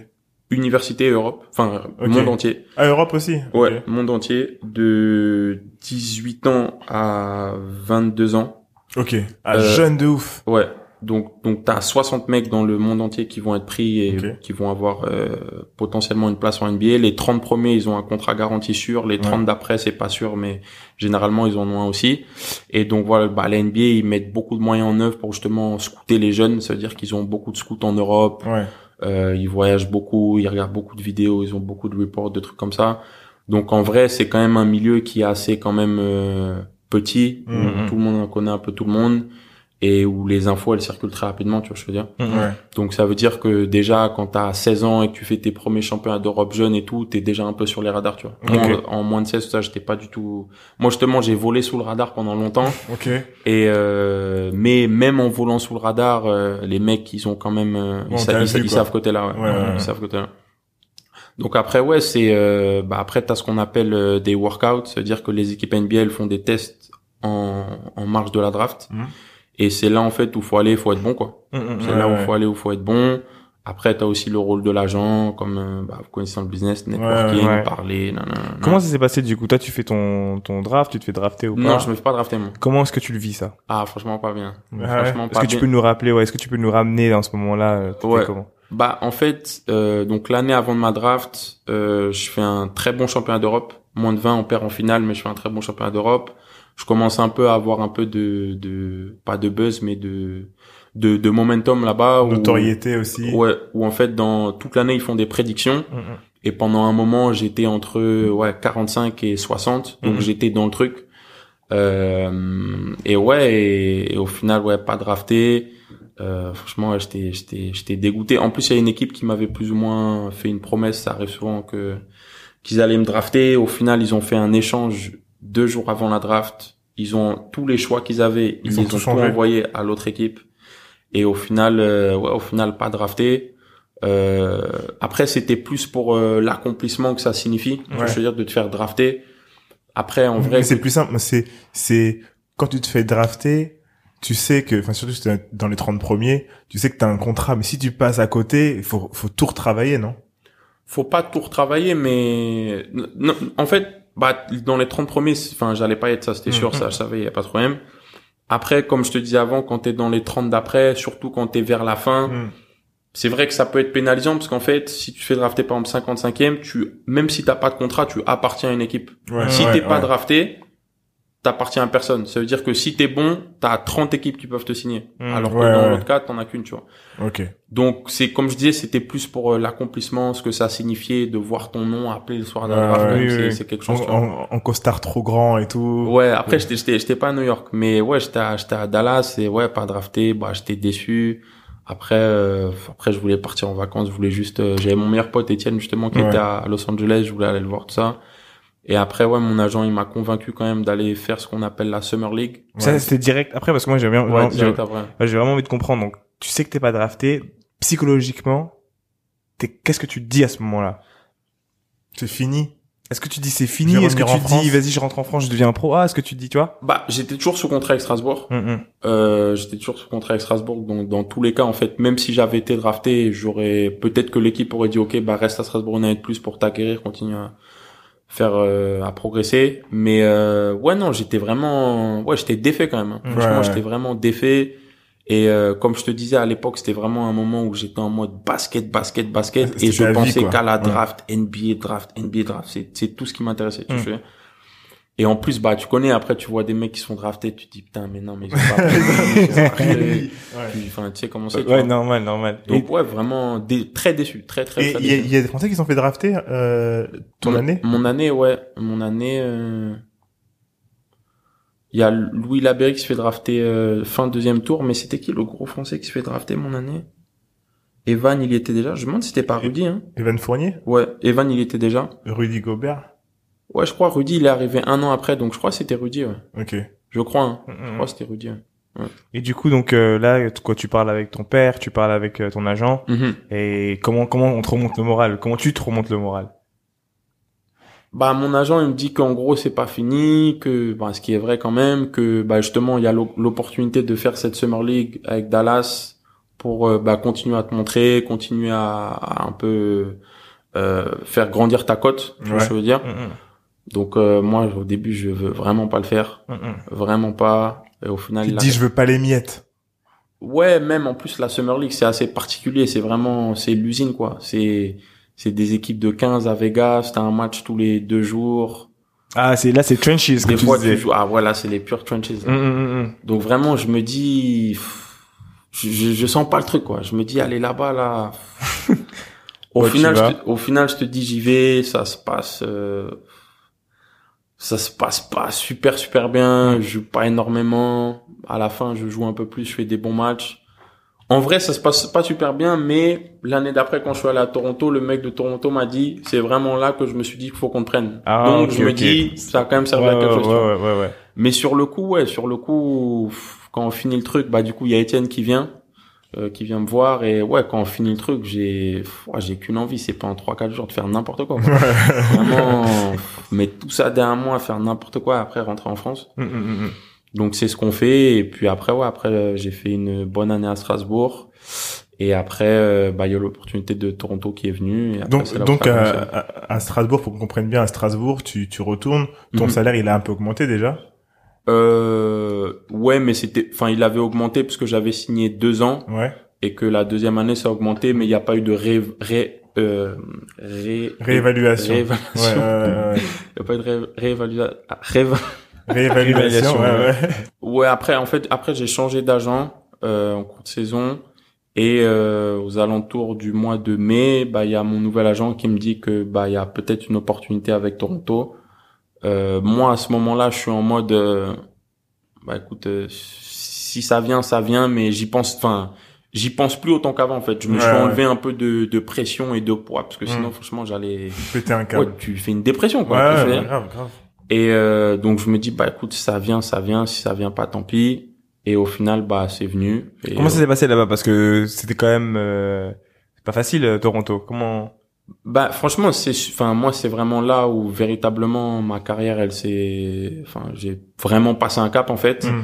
université Europe enfin Ok. monde entier Ah, Europe aussi. ouais monde entier de 18 ans à 22 ans Ok. Ah, Euh, jeune de ouf. ouais donc donc t'as 60 mecs dans le monde entier qui vont être pris et qui vont avoir euh, potentiellement une place en NBA les 30 premiers ils ont un contrat garanti sûr. Les 30 d'après c'est pas sûr mais généralement ils en ont un aussi. Et donc voilà bah la NBA ils mettent beaucoup de moyens en œuvre pour justement scouter les jeunes. Ça veut dire qu'ils ont beaucoup de scouts en Europe. Ouais. euh, ils voyagent beaucoup ils regardent beaucoup de vidéos ils ont beaucoup de reports de trucs comme ça. Donc en vrai c'est quand même un milieu qui est assez quand même euh, petit. Mhm. tout le monde en connaît un peu tout le monde et où les infos elles circulent très rapidement tu vois ce que je veux dire Ouais. donc ça veut dire que déjà quand t'as 16 ans et que tu fais tes premiers championnats d'Europe jeunes et tout, t'es déjà un peu sur les radars, tu vois. En, en moins de 16, ça, j'étais pas du tout. Moi justement, j'ai volé sous le radar pendant longtemps. Ok. Et euh, mais même en volant sous le radar, euh, les mecs ils ont quand même, euh, Bon, ils, sa- ils vu, savent côté là, ouais. Ouais, ouais, ouais. ils savent côté là. Donc après ouais, c'est euh, bah après t'as ce qu'on appelle euh, des workouts, c'est-à-dire que les équipes NBA elles font des tests en en marge de la draft. Mhm. Et c'est là en fait où faut aller, faut être bon quoi. Hum, hum, C'est Ouais, là où ouais. faut aller, où faut être bon. Après, tu as aussi le rôle de l'agent, comme euh, bah, vous connaissez le business, networking, ouais. parler. nanana. Comment ça s'est passé du coup? Toi, tu fais ton ton draft, tu te fais drafter ou pas? Non, je me fais pas drafter moi. Comment est-ce que tu le vis ça? Ah, franchement pas bien. Franchement Est-ce que tu peux nous rappeler ouais, Est-ce que tu peux nous ramener dans ce moment-là euh, comment? Bah en fait, euh, donc l'année avant de ma draft, euh, je fais un très bon championnat d'Europe. Moins de 20, on perd en finale, mais je fais un très bon championnat d'Europe. Je commence un peu à avoir un peu de, de pas de buzz, mais de de, de momentum là-bas. où- Notoriété aussi. Ouais, où en fait dans toute l'année ils font des prédictions Mm, mm. et pendant un moment j'étais entre ouais 45 et 60, donc Mhm. j'étais dans le truc. Euh, et ouais, et, et au final ouais pas drafté. Euh, franchement, j'étais, j'étais, j'étais dégoûté. En plus, il y a une équipe qui m'avait plus ou moins fait une promesse. Ça arrive souvent que qu'ils allaient me drafter. Au final, ils ont fait un échange deux jours avant la draft. Ils ont tous les choix qu'ils avaient, Ils ils, ont les tout envoyés à l'autre équipe. Et au final, euh, ouais, au final, pas drafté. Euh, après, c'était plus pour euh, l'accomplissement que ça signifie. Ouais. Je veux dire de te faire drafter. Après, en vrai, c'est plus simple. C'est, c'est, quand tu te fais drafter, tu sais que, enfin, surtout si dans les 30 premiers, tu sais que t'as un contrat, mais si tu passes à côté, faut, faut tout retravailler, non? faut pas tout retravailler, mais non, en fait, bah dans les 30 premiers, enfin j'allais pas être ça, c'était sûr, Mhm. ça je savais, y a pas de problème. Après, comme je te disais avant, quand t'es dans les 30 d'après, surtout quand t'es vers la fin, Mm. c'est vrai que ça peut être pénalisant parce qu'en fait, si tu fais drafter par exemple 55e, tu même si t'as pas de contrat, tu appartiens à une équipe. Ouais, si ouais, t'es pas drafté, t'appartiens à personne. Ça veut dire que si t'es bon, t'as 30 équipes qui peuvent te signer. Mhm. Alors que Ouais, dans ouais. l'autre cas, t'en as qu'une, tu vois. Ok. Donc c'est comme je disais, c'était plus pour euh, l'accomplissement, ce que ça signifiait de voir ton nom appelé le soir Ouais, ouais, même, oui, c'est oui. c'est quelque chose. en, en costard trop grand et tout. Ouais, après j'étais j'étais j'étais pas à New York, mais ouais, j'étais à, j'étais à Dallas et ouais, pas drafté, bah j'étais déçu. Après euh, après je voulais partir en vacances, je voulais juste euh, j'avais mon meilleur pote Étienne justement qui Ouais. était à Los Angeles, je voulais aller le voir tout ça. Et après ouais, mon agent, il m'a convaincu quand même d'aller faire ce qu'on appelle la Summer League. Ça, c'était direct après parce que moi j'ai bien, Ouais, j'ai vraiment envie de comprendre. Donc, tu sais que t'es pas drafté. Psychologiquement, t'es, qu'est-ce que tu te dis à ce moment-là? C'est fini. Est-ce que tu dis c'est fini? Est-ce que tu dis France. vas-y je rentre en France, je deviens pro? Ah, est-ce que tu te dis tu vois? Bah, j'étais toujours sous contrat avec Strasbourg. Hum, hum. Euh, j'étais toujours sous contrat avec Strasbourg, donc dans tous les cas, en fait, même si j'avais été drafté, j'aurais peut-être que l'équipe aurait dit ok, bah reste à Strasbourg une année de plus pour t'acquérir, continue à faire euh, à progresser. Mais euh, ouais, non, j'étais vraiment, ouais, j'étais défait quand même. hein. Franchement, ouais. j'étais vraiment défait. Et euh, comme je te disais à l'époque, c'était vraiment un moment où j'étais en mode basket, basket, basket, et je pensais qu'à la Ouais. draft, NBA draft, NBA draft, c'est c'est tout ce qui m'intéressait. Tu Mm. sais. Et en plus, bah, tu connais, après, tu vois des mecs qui sont draftés, tu te dis, putain, mais non, mais ils ont pas [LAUGHS] Enfin, tu sais comment c'est. Ouais, normal, normal. Donc, ouais, vraiment, dé- très déçu, très, très, Et très il y, a- déçu. il y a des Français qui se sont fait drafter euh, ton Mon- année? Mon année, ouais. Mon année, euh, il y a Louis Laberry qui se fait drafter euh, fin deuxième tour, mais c'était qui le gros français qui se fait drafter mon année? Evan, il y était déjà. Je me demande si c'était pas Rudy, hein. Evan Fournier? Ouais, Evan, il y était déjà. Rudy Gobert? Ouais, je crois Rudy, il est arrivé un an après, donc je crois que c'était Rudy, ouais. Ok. Je crois, hein. Hum, Je hum. crois que c'était Rudy, ouais. Et du coup, donc euh, là, quoi, tu parles avec ton père, tu parles avec euh, ton agent, Mhm. et comment comment on te remonte le moral? Comment tu te remontes le moral? Bah mon agent il me dit qu'en gros c'est pas fini, que bah, ce qui est vrai quand même, que bah justement il y a l'o- l'opportunité de faire cette summer league avec Dallas pour euh, bah continuer à te montrer, continuer à, à un peu euh, faire grandir ta cote, tu vois Ouais. ce que je veux dire? Hum. Donc euh, moi au début je veux vraiment pas le faire, Hum, hum. vraiment pas. Et au final Tu a- dis je veux pas les miettes. Ouais, même en plus la Summer League, c'est assez particulier, c'est vraiment c'est l'usine quoi. C'est c'est des équipes de 15 à Vegas, t'as un match tous les deux jours. Ah, c'est là, c'est trenches Des fois tu joues ah voilà, c'est les pure trenches. Hum. Donc vraiment, je me dis je, je, je sens pas le truc quoi. Je me dis allez là-bas là. [LAUGHS] au Ouais, final, je te, au final, je te dis j'y vais, ça se passe euh, ça se passe pas super super bien, je joue pas énormément. À la fin, je joue un peu plus, je fais des bons matchs. En vrai, ça se passe pas super bien, mais l'année d'après, quand je suis allé à Toronto, le mec de Toronto m'a dit, c'est vraiment là que je me suis dit qu'il faut qu'on te prenne. Ah, Donc, je me dis, ça a quand même servi Ouais, à quelque ouais, chose. ouais, ouais, ouais. Mais sur le coup, ouais, sur le coup, quand on finit le truc, bah du coup, il y a Étienne qui vient, euh, qui vient me voir et ouais, quand on finit le truc, j'ai, j'ai qu'une envie, c'est pas en trois quatre jours de faire n'importe quoi. quoi. [LAUGHS] Vraiment, mettre tout ça derrière moi, faire n'importe quoi, après rentrer en France. Hum, hum, hum. Donc c'est ce qu'on fait et puis après ouais, après euh, j'ai fait une bonne année à Strasbourg Et après, euh, bah, il y a l'opportunité de Toronto qui est venue. Et après, Donc, donc a à, commencé. à- à Strasbourg, pour qu'on comprenne bien, à Strasbourg, tu, tu retournes, ton Mhm. salaire, il a un peu augmenté déjà? Euh, ouais, mais c'était, enfin, il avait augmenté parce que j'avais signé deux ans Ouais. et que la deuxième année ça a augmenté, mais il n'y a pas eu de ré, ré, euh, ré, Réévaluation. réévaluation. Ouais. [LAUGHS] Il n'y a pas eu de ré, réévaluation. ah, rééva- [LAUGHS] Réévaluation, ouais, ouais. Ouais, après, en fait, après j'ai changé d'agent euh, en cours de saison et euh, aux alentours du mois de mai, bah il y a mon nouvel agent qui me dit que bah il y a peut-être une opportunité avec Toronto. Euh, moi à ce moment-là, je suis en mode euh, bah écoute, euh, si ça vient, ça vient, mais j'y pense, enfin j'y pense plus autant qu'avant en fait. Je me suis Ouais, enlevé un peu de, de pression et de poids parce que sinon Mm. franchement j'allais, Péter un ouais, câble. tu fais une dépression quoi. Grave, grave. et euh, donc je me dis bah écoute si ça vient ça vient si ça vient pas tant pis et au final bah c'est venu et, Comment ça s'est passé là-bas? Parce que c'était quand même euh, c'est pas facile Toronto. Comment bah franchement c'est enfin moi c'est vraiment là où véritablement ma carrière elle s'est enfin j'ai vraiment passé un cap en fait Mhm.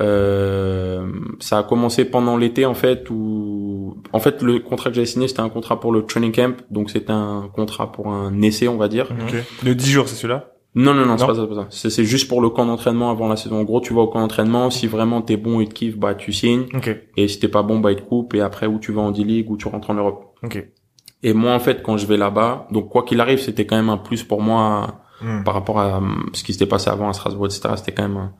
euh, ça a commencé pendant l'été en fait où en fait le contrat que j'avais signé c'était un contrat pour le training camp donc c'était un contrat pour un essai on va dire Ok. De 10 jours, c'est celui-là? Non, non, non, c'est Non pas ça, c'est pas ça. C'est, c'est juste pour le camp d'entraînement avant la saison. En gros, tu vas au camp d'entraînement, si vraiment t'es bon et te kiffes, bah, tu signes. Ok. Et si t'es pas bon, bah, ils te coupent. Et après, où tu vas en D-League, ou tu rentres en Europe. Ok. Et moi, en fait, quand je vais là-bas, donc quoi qu'il arrive, c'était quand même un plus pour moi Mhm. par rapport à hum, ce qui s'était passé avant à Strasbourg, etc. C'était quand même un,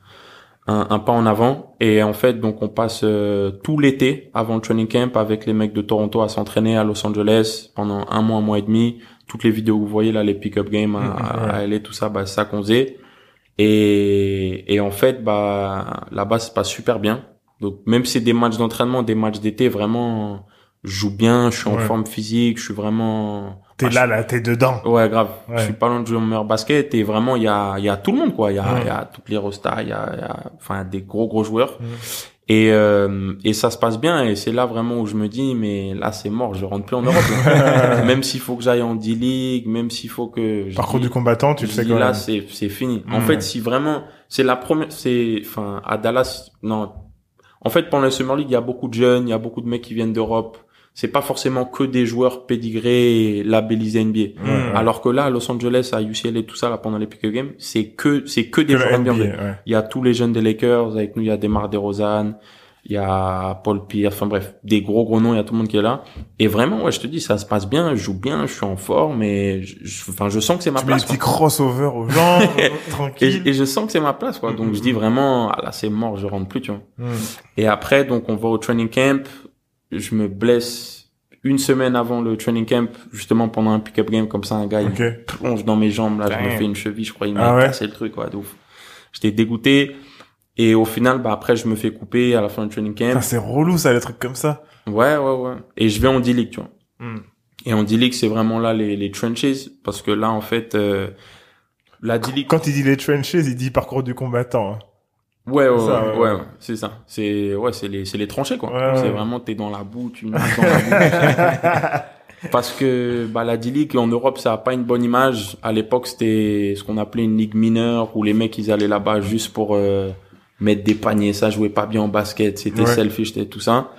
un, un pas en avant. Et en fait, donc on passe euh, tout l'été avant le training camp avec les mecs de Toronto à s'entraîner à Los Angeles pendant un mois, un mois et demi. Toutes les vidéos que vous voyez là, les pick-up games à, [LAUGHS] ouais. à LA, tout ça, bah c'est ça qu'on faisait. Et, et en fait, bah là-bas, ça se passe super bien. Donc même si c'est des matchs d'entraînement, des matchs d'été, vraiment, je joue bien, je suis en Ouais. forme physique, je suis vraiment... T'es Ah, là, là, t'es dedans. Ouais, grave. Ouais. Je suis pas loin de jouer au meilleur basket et vraiment, il y a, il y a tout le monde, quoi. Il y a, Ouais. y a toutes les rostas, il y a, il y a, enfin, des gros, gros joueurs. Et, euh, et ça se passe bien et c'est là vraiment où je me dis, mais là, c'est mort, je rentre plus en Europe. [LAUGHS] même s'il faut que j'aille en D-League, même s'il faut que... je Parcours dis- du combattant, tu le sais quand là, c'est, c'est fini. En fait, si vraiment, c'est la première, c'est, enfin, à Dallas, non. En fait, pendant la Summer League, il y a beaucoup de jeunes, il y a beaucoup de mecs qui viennent d'Europe. C'est pas forcément que des joueurs pédigrés et labellisés NBA. Alors que là, à Los Angeles, à UCLA et tout ça, là, pendant les pick games, c'est que, c'est que des Que joueurs NBA. NBA, ouais. Il y a tous les jeunes des Lakers, avec nous, il y a Demar DeRozan, il y a Paul Pierce, enfin bref, des gros gros noms, il y a tout le monde qui est là. Et vraiment, ouais, je te dis, ça se passe bien, je joue bien, je suis en forme et je, enfin, je sens que c'est ma Tu mets des place. petits quoi. crossovers aux gens, [LAUGHS] Et, tranquille. et je sens que c'est ma place, quoi. Donc je dis vraiment, ah là, c'est mort, je rentre plus, tu vois. Mhm. Et après, donc, on va au training camp. Je me blesse une semaine avant le training camp, justement pendant un pick-up game comme ça, un gars, il plonge dans mes jambes, là, je me fais une cheville, je crois, il m'a Ah ouais? cassé le truc, quoi, de ouf. J'étais dégoûté. Et au final, bah, après, je me fais couper à la fin du training camp. c'est relou, ça, les trucs comme ça. Ouais, ouais, ouais. Et je vais en D-League, tu vois. Mhm. Et en D-League, c'est vraiment là les, les trenches, parce que là, en fait, euh, la D-League, Quand il dit les trenches, il dit parcours du combattant. hein. Ouais, ouais, Ça, ouais, c'est ça. C'est, ouais, c'est les, c'est les tranchées, quoi. Ouais, c'est vraiment, t'es dans la boue, tu dans la boue. [LAUGHS] Parce que, bah, la D-League, en Europe, ça a pas une bonne image. À l'époque, c'était ce qu'on appelait une ligue mineure, où les mecs, ils allaient là-bas juste pour, euh, mettre des paniers. Ça jouait pas bien en basket. C'était selfish, c'était tout ça.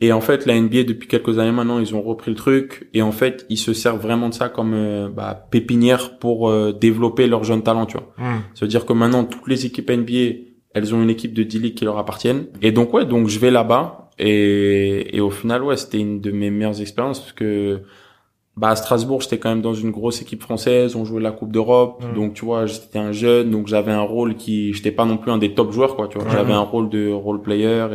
Et en fait, la NBA, depuis quelques années maintenant, ils ont repris le truc. Et en fait, ils se servent vraiment de ça comme, euh, bah, pépinière pour, euh, développer leurs jeunes talents, tu vois. Mhm. Ça veut dire que maintenant, toutes les équipes NBA, elles ont une équipe de D-League qui leur appartiennent. Et donc, ouais, donc je vais là-bas. Et, et au final, ouais, c'était une de mes meilleures expériences parce que, bah, à Strasbourg, j'étais quand même dans une grosse équipe française. On jouait la Coupe d'Europe. Mm. Donc, tu vois, j'étais un jeune. Donc, j'avais un rôle qui, j'étais pas non plus un des top joueurs, quoi, tu vois. Ouais. J'avais un rôle de role player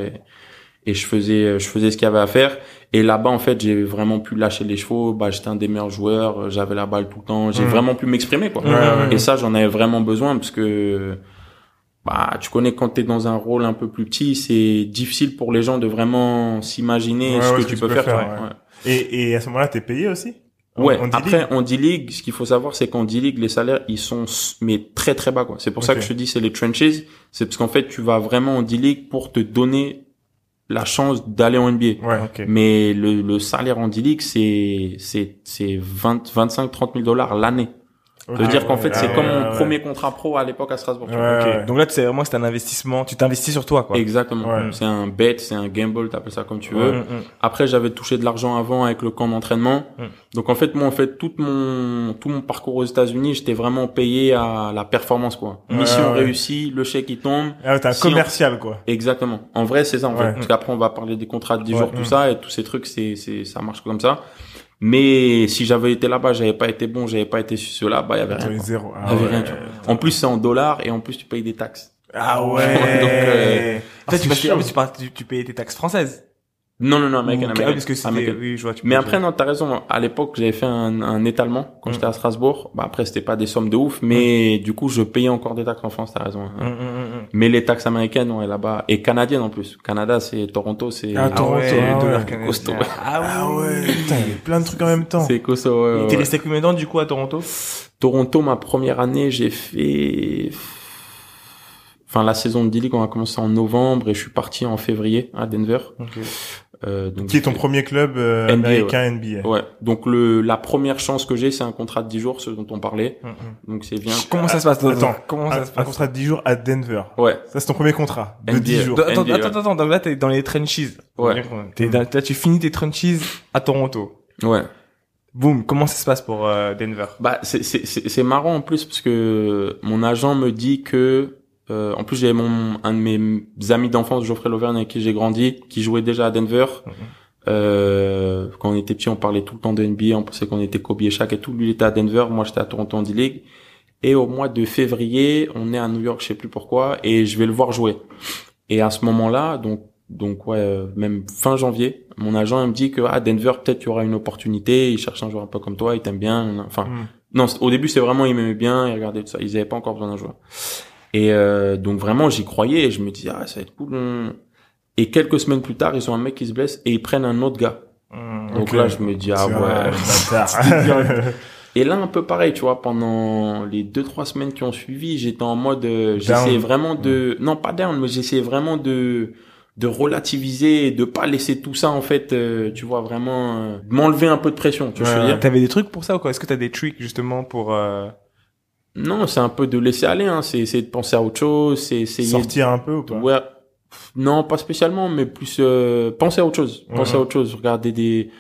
et, et je faisais, je faisais ce qu'il y avait à faire. Et là-bas, en fait, j'ai vraiment pu lâcher les chevaux. Bah, j'étais un des meilleurs joueurs. J'avais la balle tout le temps. J'ai Mm. vraiment pu m'exprimer, quoi. Et ça, j'en avais vraiment besoin parce que, bah, tu connais quand t'es dans un rôle un peu plus petit, c'est difficile pour les gens de vraiment s'imaginer Ouais, ce, ouais, que tu peux faire. ouais. Et, et à ce moment-là, t'es payé aussi Ouais. en D-League Après, en D-League, ce qu'il faut savoir, c'est qu'en D-League, les salaires, ils sont, mais très très bas, quoi. C'est pour ça que je te dis, c'est les trenches. C'est parce qu'en fait, tu vas vraiment en D-League pour te donner la chance d'aller en NBA. Ouais. Mais le, le salaire en D-League, c'est, c'est, c'est 20, 25, 30 000 dollars l'année. Ça veut dire qu'en fait, Ah c'est ouais, comme ouais, mon ouais. premier contrat pro à l'époque à Strasbourg. Donc là, tu sais vraiment, c'est un investissement. Tu t'investis sur toi, quoi. Exactement. Ouais. C'est un bet, c'est un gamble, t'appelles ça comme tu Ouais. veux. Mm, mm. Après, j'avais touché de l'argent avant avec le camp d'entraînement. Mm. Donc en fait, moi, en fait, tout mon tout mon parcours aux États-Unis, j'étais vraiment payé à la performance, quoi. Ouais, Mission ouais. réussie, le chèque il tombe. Ah, t'es un Si on- commercial, quoi. Exactement. En vrai, c'est ça, en Ouais. fait. Parce qu'après, on va parler des contrats de 10 Ouais. jours, tout Mm. ça, et tous ces trucs, c'est, c'est, ça marche comme ça. Mais si j'avais été là-bas, j'avais pas été bon, j'avais pas été sur cela, bah, il y avait rien. Toi, quoi. zéro. Ah y avait ouais. rien, tu vois. En plus, c'est en dollars, et en plus, tu payes des taxes. Ah ouais. [LAUGHS] Donc, euh, En fait, c'est tu, fait, tu, tu, tu payais tes taxes françaises. Non, non, non, américaine, Ou- américaine. Ah, parce que c'était, Américaine. oui, je vois, tu Mais après, non, t'as raison. À l'époque, j'avais fait un, un étalement quand Mm. j'étais à Strasbourg. Bah, après, c'était pas des sommes de ouf, mais du coup, je payais encore des taxes en France, t'as raison. Mm, mm, mm, mm. Mais les taxes américaines, ouais, là-bas. Et canadiennes, en plus. Canada, c'est Toronto, c'est, Ah, Toronto, ouais, ah ouais. canadiens. Costaud. Ah ouais. Putain, il y avait plein de trucs en même temps. c'est costaud, ouais, ouais, T'es resté combien de temps, du coup, à Toronto? Toronto, ma première année, j'ai fait, enfin, la saison de D-League, on a commencé en novembre et je suis parti en février à Denver. Donc Qui est ton premier club euh, NBA, américain NBA. Ouais. Donc le, la première chance que j'ai, c'est un contrat de 10 jours, ce dont on parlait. Mm, mm. Donc c'est bien. Comment ça se passe? Attends. comment Un, ça se un passe? contrat de 10 jours à Denver. Ouais. Ça, c'est ton premier contrat. De NBA. 10 jours. Attends, NBA, attends, ouais. attends, donc là, t'es dans les trenches. Ouais. T'es dans- là, tu finis tes trenches à Toronto. Ouais. Boum, comment ça se passe pour euh, Denver? Bah c'est c'est c'est c'est marrant en plus parce que mon agent me dit que euh, en plus j'avais mon un de mes amis d'enfance Geoffrey Lauvergne avec qui j'ai grandi qui jouait déjà à Denver. Mhm. Euh, quand on était petit, on parlait tout le temps de NBA, on pensait qu'on était Kobe et Shaq et tout. Lui, il était à Denver, moi j'étais à Toronto en D-League. Et au mois de février, on est à New York, je sais plus pourquoi, et je vais le voir jouer. Et à ce moment-là, donc donc ouais, euh, même fin janvier, mon agent il me dit que à Denver peut-être il y aura une opportunité. Il cherche un joueur un peu comme toi, il t'aime bien. Enfin, Mm. non, au début c'est vraiment il m'aimait bien, il regardait tout ça. Ils avaient pas encore besoin d'un joueur. Et euh, donc vraiment j'y croyais et je me dis ah ça va être cool. Et quelques semaines plus tard, ils ont un mec qui se blesse et ils prennent un autre gars. Mm. Donc là, je me dis, ah ouais. [LAUGHS] [LAUGHS] Et là, un peu pareil, tu vois, pendant les deux, trois semaines qui ont suivi, j'étais en mode, euh, j'essayais vraiment de, non, pas down, mais j'essayais vraiment de, de relativiser et de pas laisser tout ça, en fait, euh, tu vois, vraiment, euh, m'enlever un peu de pression, tu vois ce que je veux Ouais. dire? T'avais des trucs pour ça ou quoi? Est-ce que t'as des tricks justement pour euh... Non, c'est un peu de laisser aller, hein, c'est essayer de penser à autre chose, c'est essayer Sortir un peu ou de, pas? Ouais, non, pas spécialement, mais plus, euh, penser à autre chose, penser à autre chose, regarder des,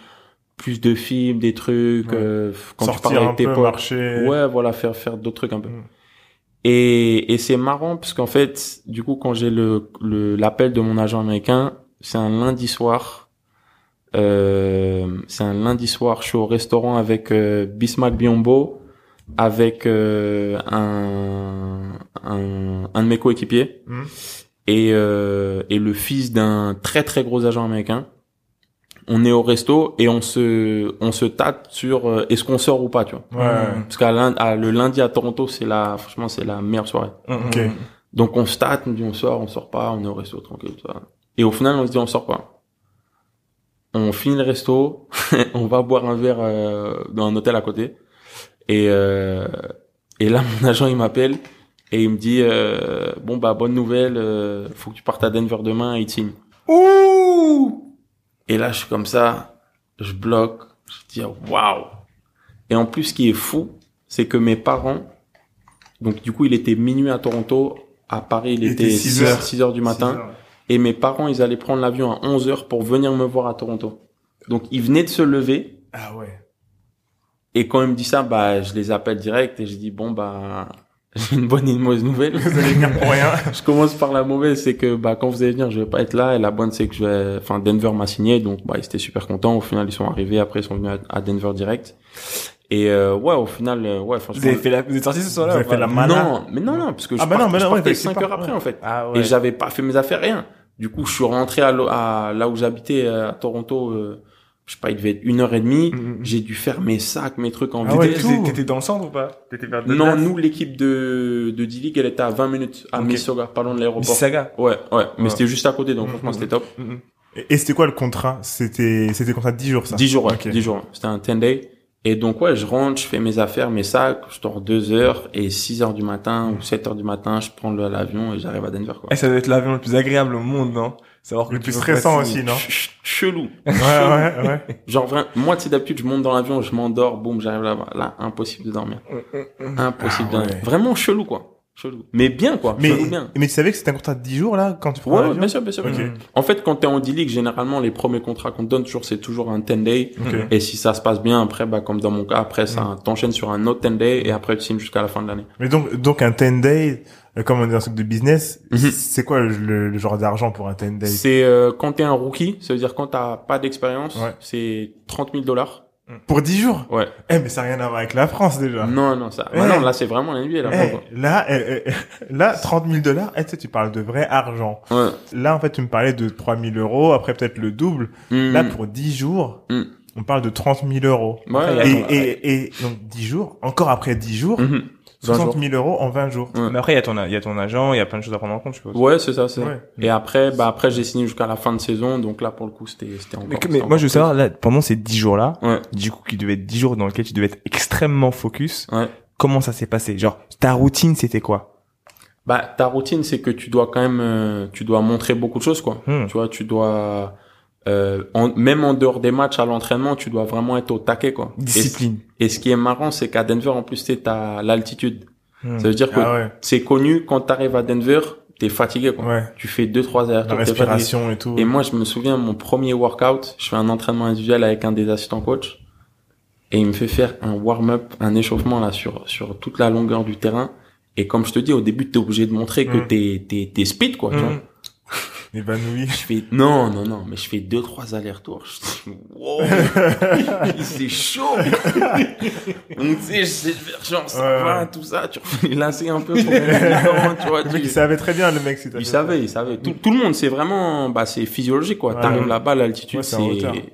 plus de films, des trucs, Ouais. euh, quand tu parles avec tes potes. marcher. Ouais, voilà, faire faire d'autres trucs un peu. Mm. Et, et c'est marrant parce qu'en fait, du coup, quand j'ai le le- l'appel de mon agent américain, c'est un lundi soir. Euh, c'est un lundi soir, je suis au restaurant avec euh, Bismack Biombo, avec euh, un, un un de mes coéquipiers Mm. et euh, et le fils d'un très très gros agent américain. On est au resto et on se on se tâte sur euh, est-ce qu'on sort ou pas, tu vois. Ouais. Parce qu'à à- le lundi à Toronto, c'est la, franchement, c'est la meilleure soirée. Ok. Donc on se tâte, on dit on sort, on sort pas, on est au resto tranquille, tout ça. Et au final, on se dit on sort pas. On finit le resto, [LAUGHS] on va boire un verre euh, dans un hôtel à côté. Et euh, et là, [LAUGHS] mon agent il m'appelle et il me dit euh, bon bah bonne nouvelle, euh, faut que tu partes à Denver demain et il signe. Ouh Et là, je suis comme ça, je bloque, je dis waouh. Et en plus, ce qui est fou, c'est que mes parents, donc du coup, il était minuit à Toronto, à Paris, il, Il était était 6 6 heures. heures, 6 heures du matin, et mes parents, ils allaient prendre l'avion à 11 heures pour venir me voir à Toronto. Donc, ils venaient de se lever, Ah ouais. Et quand ils me disent ça, bah, je les appelle direct, et je dis bon, bah, [LAUGHS] j'ai une bonne et une mauvaise nouvelle. Vous allez venir pour rien. [LAUGHS] Je commence par la mauvaise, c'est que bah quand vous allez venir, je vais pas être là. Et la bonne, c'est que je vais, enfin Denver m'a signé, donc bah ils étaient super contents. Au final, ils sont arrivés. Après, ils sont venus à, Denver direct. Et euh, ouais, au final, euh, ouais, franchement. Vous avez fait la... Vous êtes sorti ce soir-là Vous avez fait la malade. Non, mais non, non, parce que je, Ah bah part- non, bah non, partais heures après en fait. Ah Et ouais. j'avais pas fait mes affaires, rien. Du coup, je suis rentré à, à là où j'habitais euh, à Toronto. Euh, je sais pas, il devait être une heure et demie. Mm, mm. J'ai dû faire mes sacs, mes trucs en Ah ouais. T'étais dans le centre ou pas? T'étais vers Non, nous, l'équipe de de D-League, elle était à 20 minutes à Ok. Mississauga, pas loin de l'aéroport. Mississauga? Ouais, ouais, mais Ouais. c'était juste à côté, donc franchement, c'était top. Mm, mm. Et, et c'était quoi le contrat? C'était c'était contrat de 10 jours ça? 10 jours, ouais, Ok. 10 jours. C'était un 10 day. Et donc, ouais, je rentre, je fais mes affaires, mes sacs, je dors 2 heures, et 6 heures du matin ou 7 heures du matin, je prends l'avion et j'arrive à Denver, quoi. Eh, ça doit être l'avion le plus agréable au monde, non? Savoir que Le plus stressant aussi, non Ch- Chelou. Ouais, ouais, ouais. [LAUGHS] Genre vraiment, moi, tu sais, d'habitude, je monte dans l'avion, je m'endors, boum, j'arrive là-bas. Là, impossible de dormir. Impossible Ah de dormir. ouais. Vraiment chelou, quoi. Chelou. Mais bien, quoi. Mais, Chelou bien. mais tu savais que c'était un contrat de 10 jours, là, quand tu prends Ouais, bien sûr, bien sûr. En fait, quand t'es en D-League, généralement, les premiers contrats qu'on te donne, toujours, c'est toujours un 10 day. Et si ça se passe bien, après, bah, comme dans mon cas, après, ça t'enchaîne sur un autre 10 day et après, tu signes jusqu'à la fin de l'année. Mais donc, donc un 10 day, comme on dit dans un truc de business, Mhm. c'est quoi le, le- genre d'argent pour un 10 day C'est, euh, quand t'es un rookie, ça veut dire quand t'as pas d'expérience, Ouais. c'est 30 000 dollars. Pour 10 jours? Ouais. Eh, mais ça n'a rien à voir avec la France, déjà. Non, non, ça. Eh. Bah non, là, c'est vraiment la NBA, là. Eh, là, eh, eh, [LAUGHS] là, 30 000 dollars, eh, tu sais, tu parles de vrai argent. Ouais. Là, en fait, tu me parlais de 3 000 euros, après peut-être le double. Hmm. Là, pour 10 jours, Mm. on parle de 30 000 euros. Ouais, Et, a- ouais. et, et donc 10 jours, encore après 10 jours, Mhm. 20 60 jours. 000 euros en 20 jours. Ouais. Mais après, il y a ton, il y a ton agent, il y a plein de choses à prendre en compte, je suppose. Ouais, c'est ça, c'est. Ouais. Et après, bah après j'ai signé jusqu'à la fin de saison, donc là pour le coup c'était c'était encore. Mais, que- mais encore moi, je veux plus. savoir, là, pendant ces 10 jours-là, Ouais, du coup, qui devaient être 10 jours dans lesquels tu devais être extrêmement focus, ouais. comment ça s'est passé? Genre, ta routine, c'était quoi? Bah ta routine c'est que tu dois quand même, euh, tu dois montrer beaucoup de choses quoi. Hmm. Tu vois, tu dois euh, en- même en dehors des matchs à l'entraînement, tu dois vraiment être au taquet quoi. Discipline. et ce qui est marrant, c'est qu'à Denver en plus tu as l'altitude. Hmm. Ça veut dire que Ah ouais, c'est connu quand t'arrives à Denver, t'es fatigué quoi. ouais. Tu fais deux trois heures. La respiration et tout. Et moi, je me souviens, mon premier workout, je fais un entraînement individuel avec un des assistants coach. Et il me fait faire un warm-up, un échauffement là sur, sur toute la longueur du terrain. Et comme je te dis, au début, t'es obligé de montrer que Mm. t'es, t'es, t'es speed, quoi, tu vois. [LAUGHS] Évanoui. Je fais, non, non, non, mais je fais deux, trois allers-retours. Je dis, wow, c'est [LAUGHS] chaud. Donc, tu sais, j'essaie de faire genre, ça Ouais, va, ouais. tout ça, tu refais lacets un peu pour [LAUGHS] tu vois, Le mec, tu- il savait très bien, le mec, si t'as il savait, il savait. Tout, tout le monde, c'est vraiment, bah, c'est physiologique, quoi. Ouais. T'arrives là-bas, l'altitude, Ouais, c'est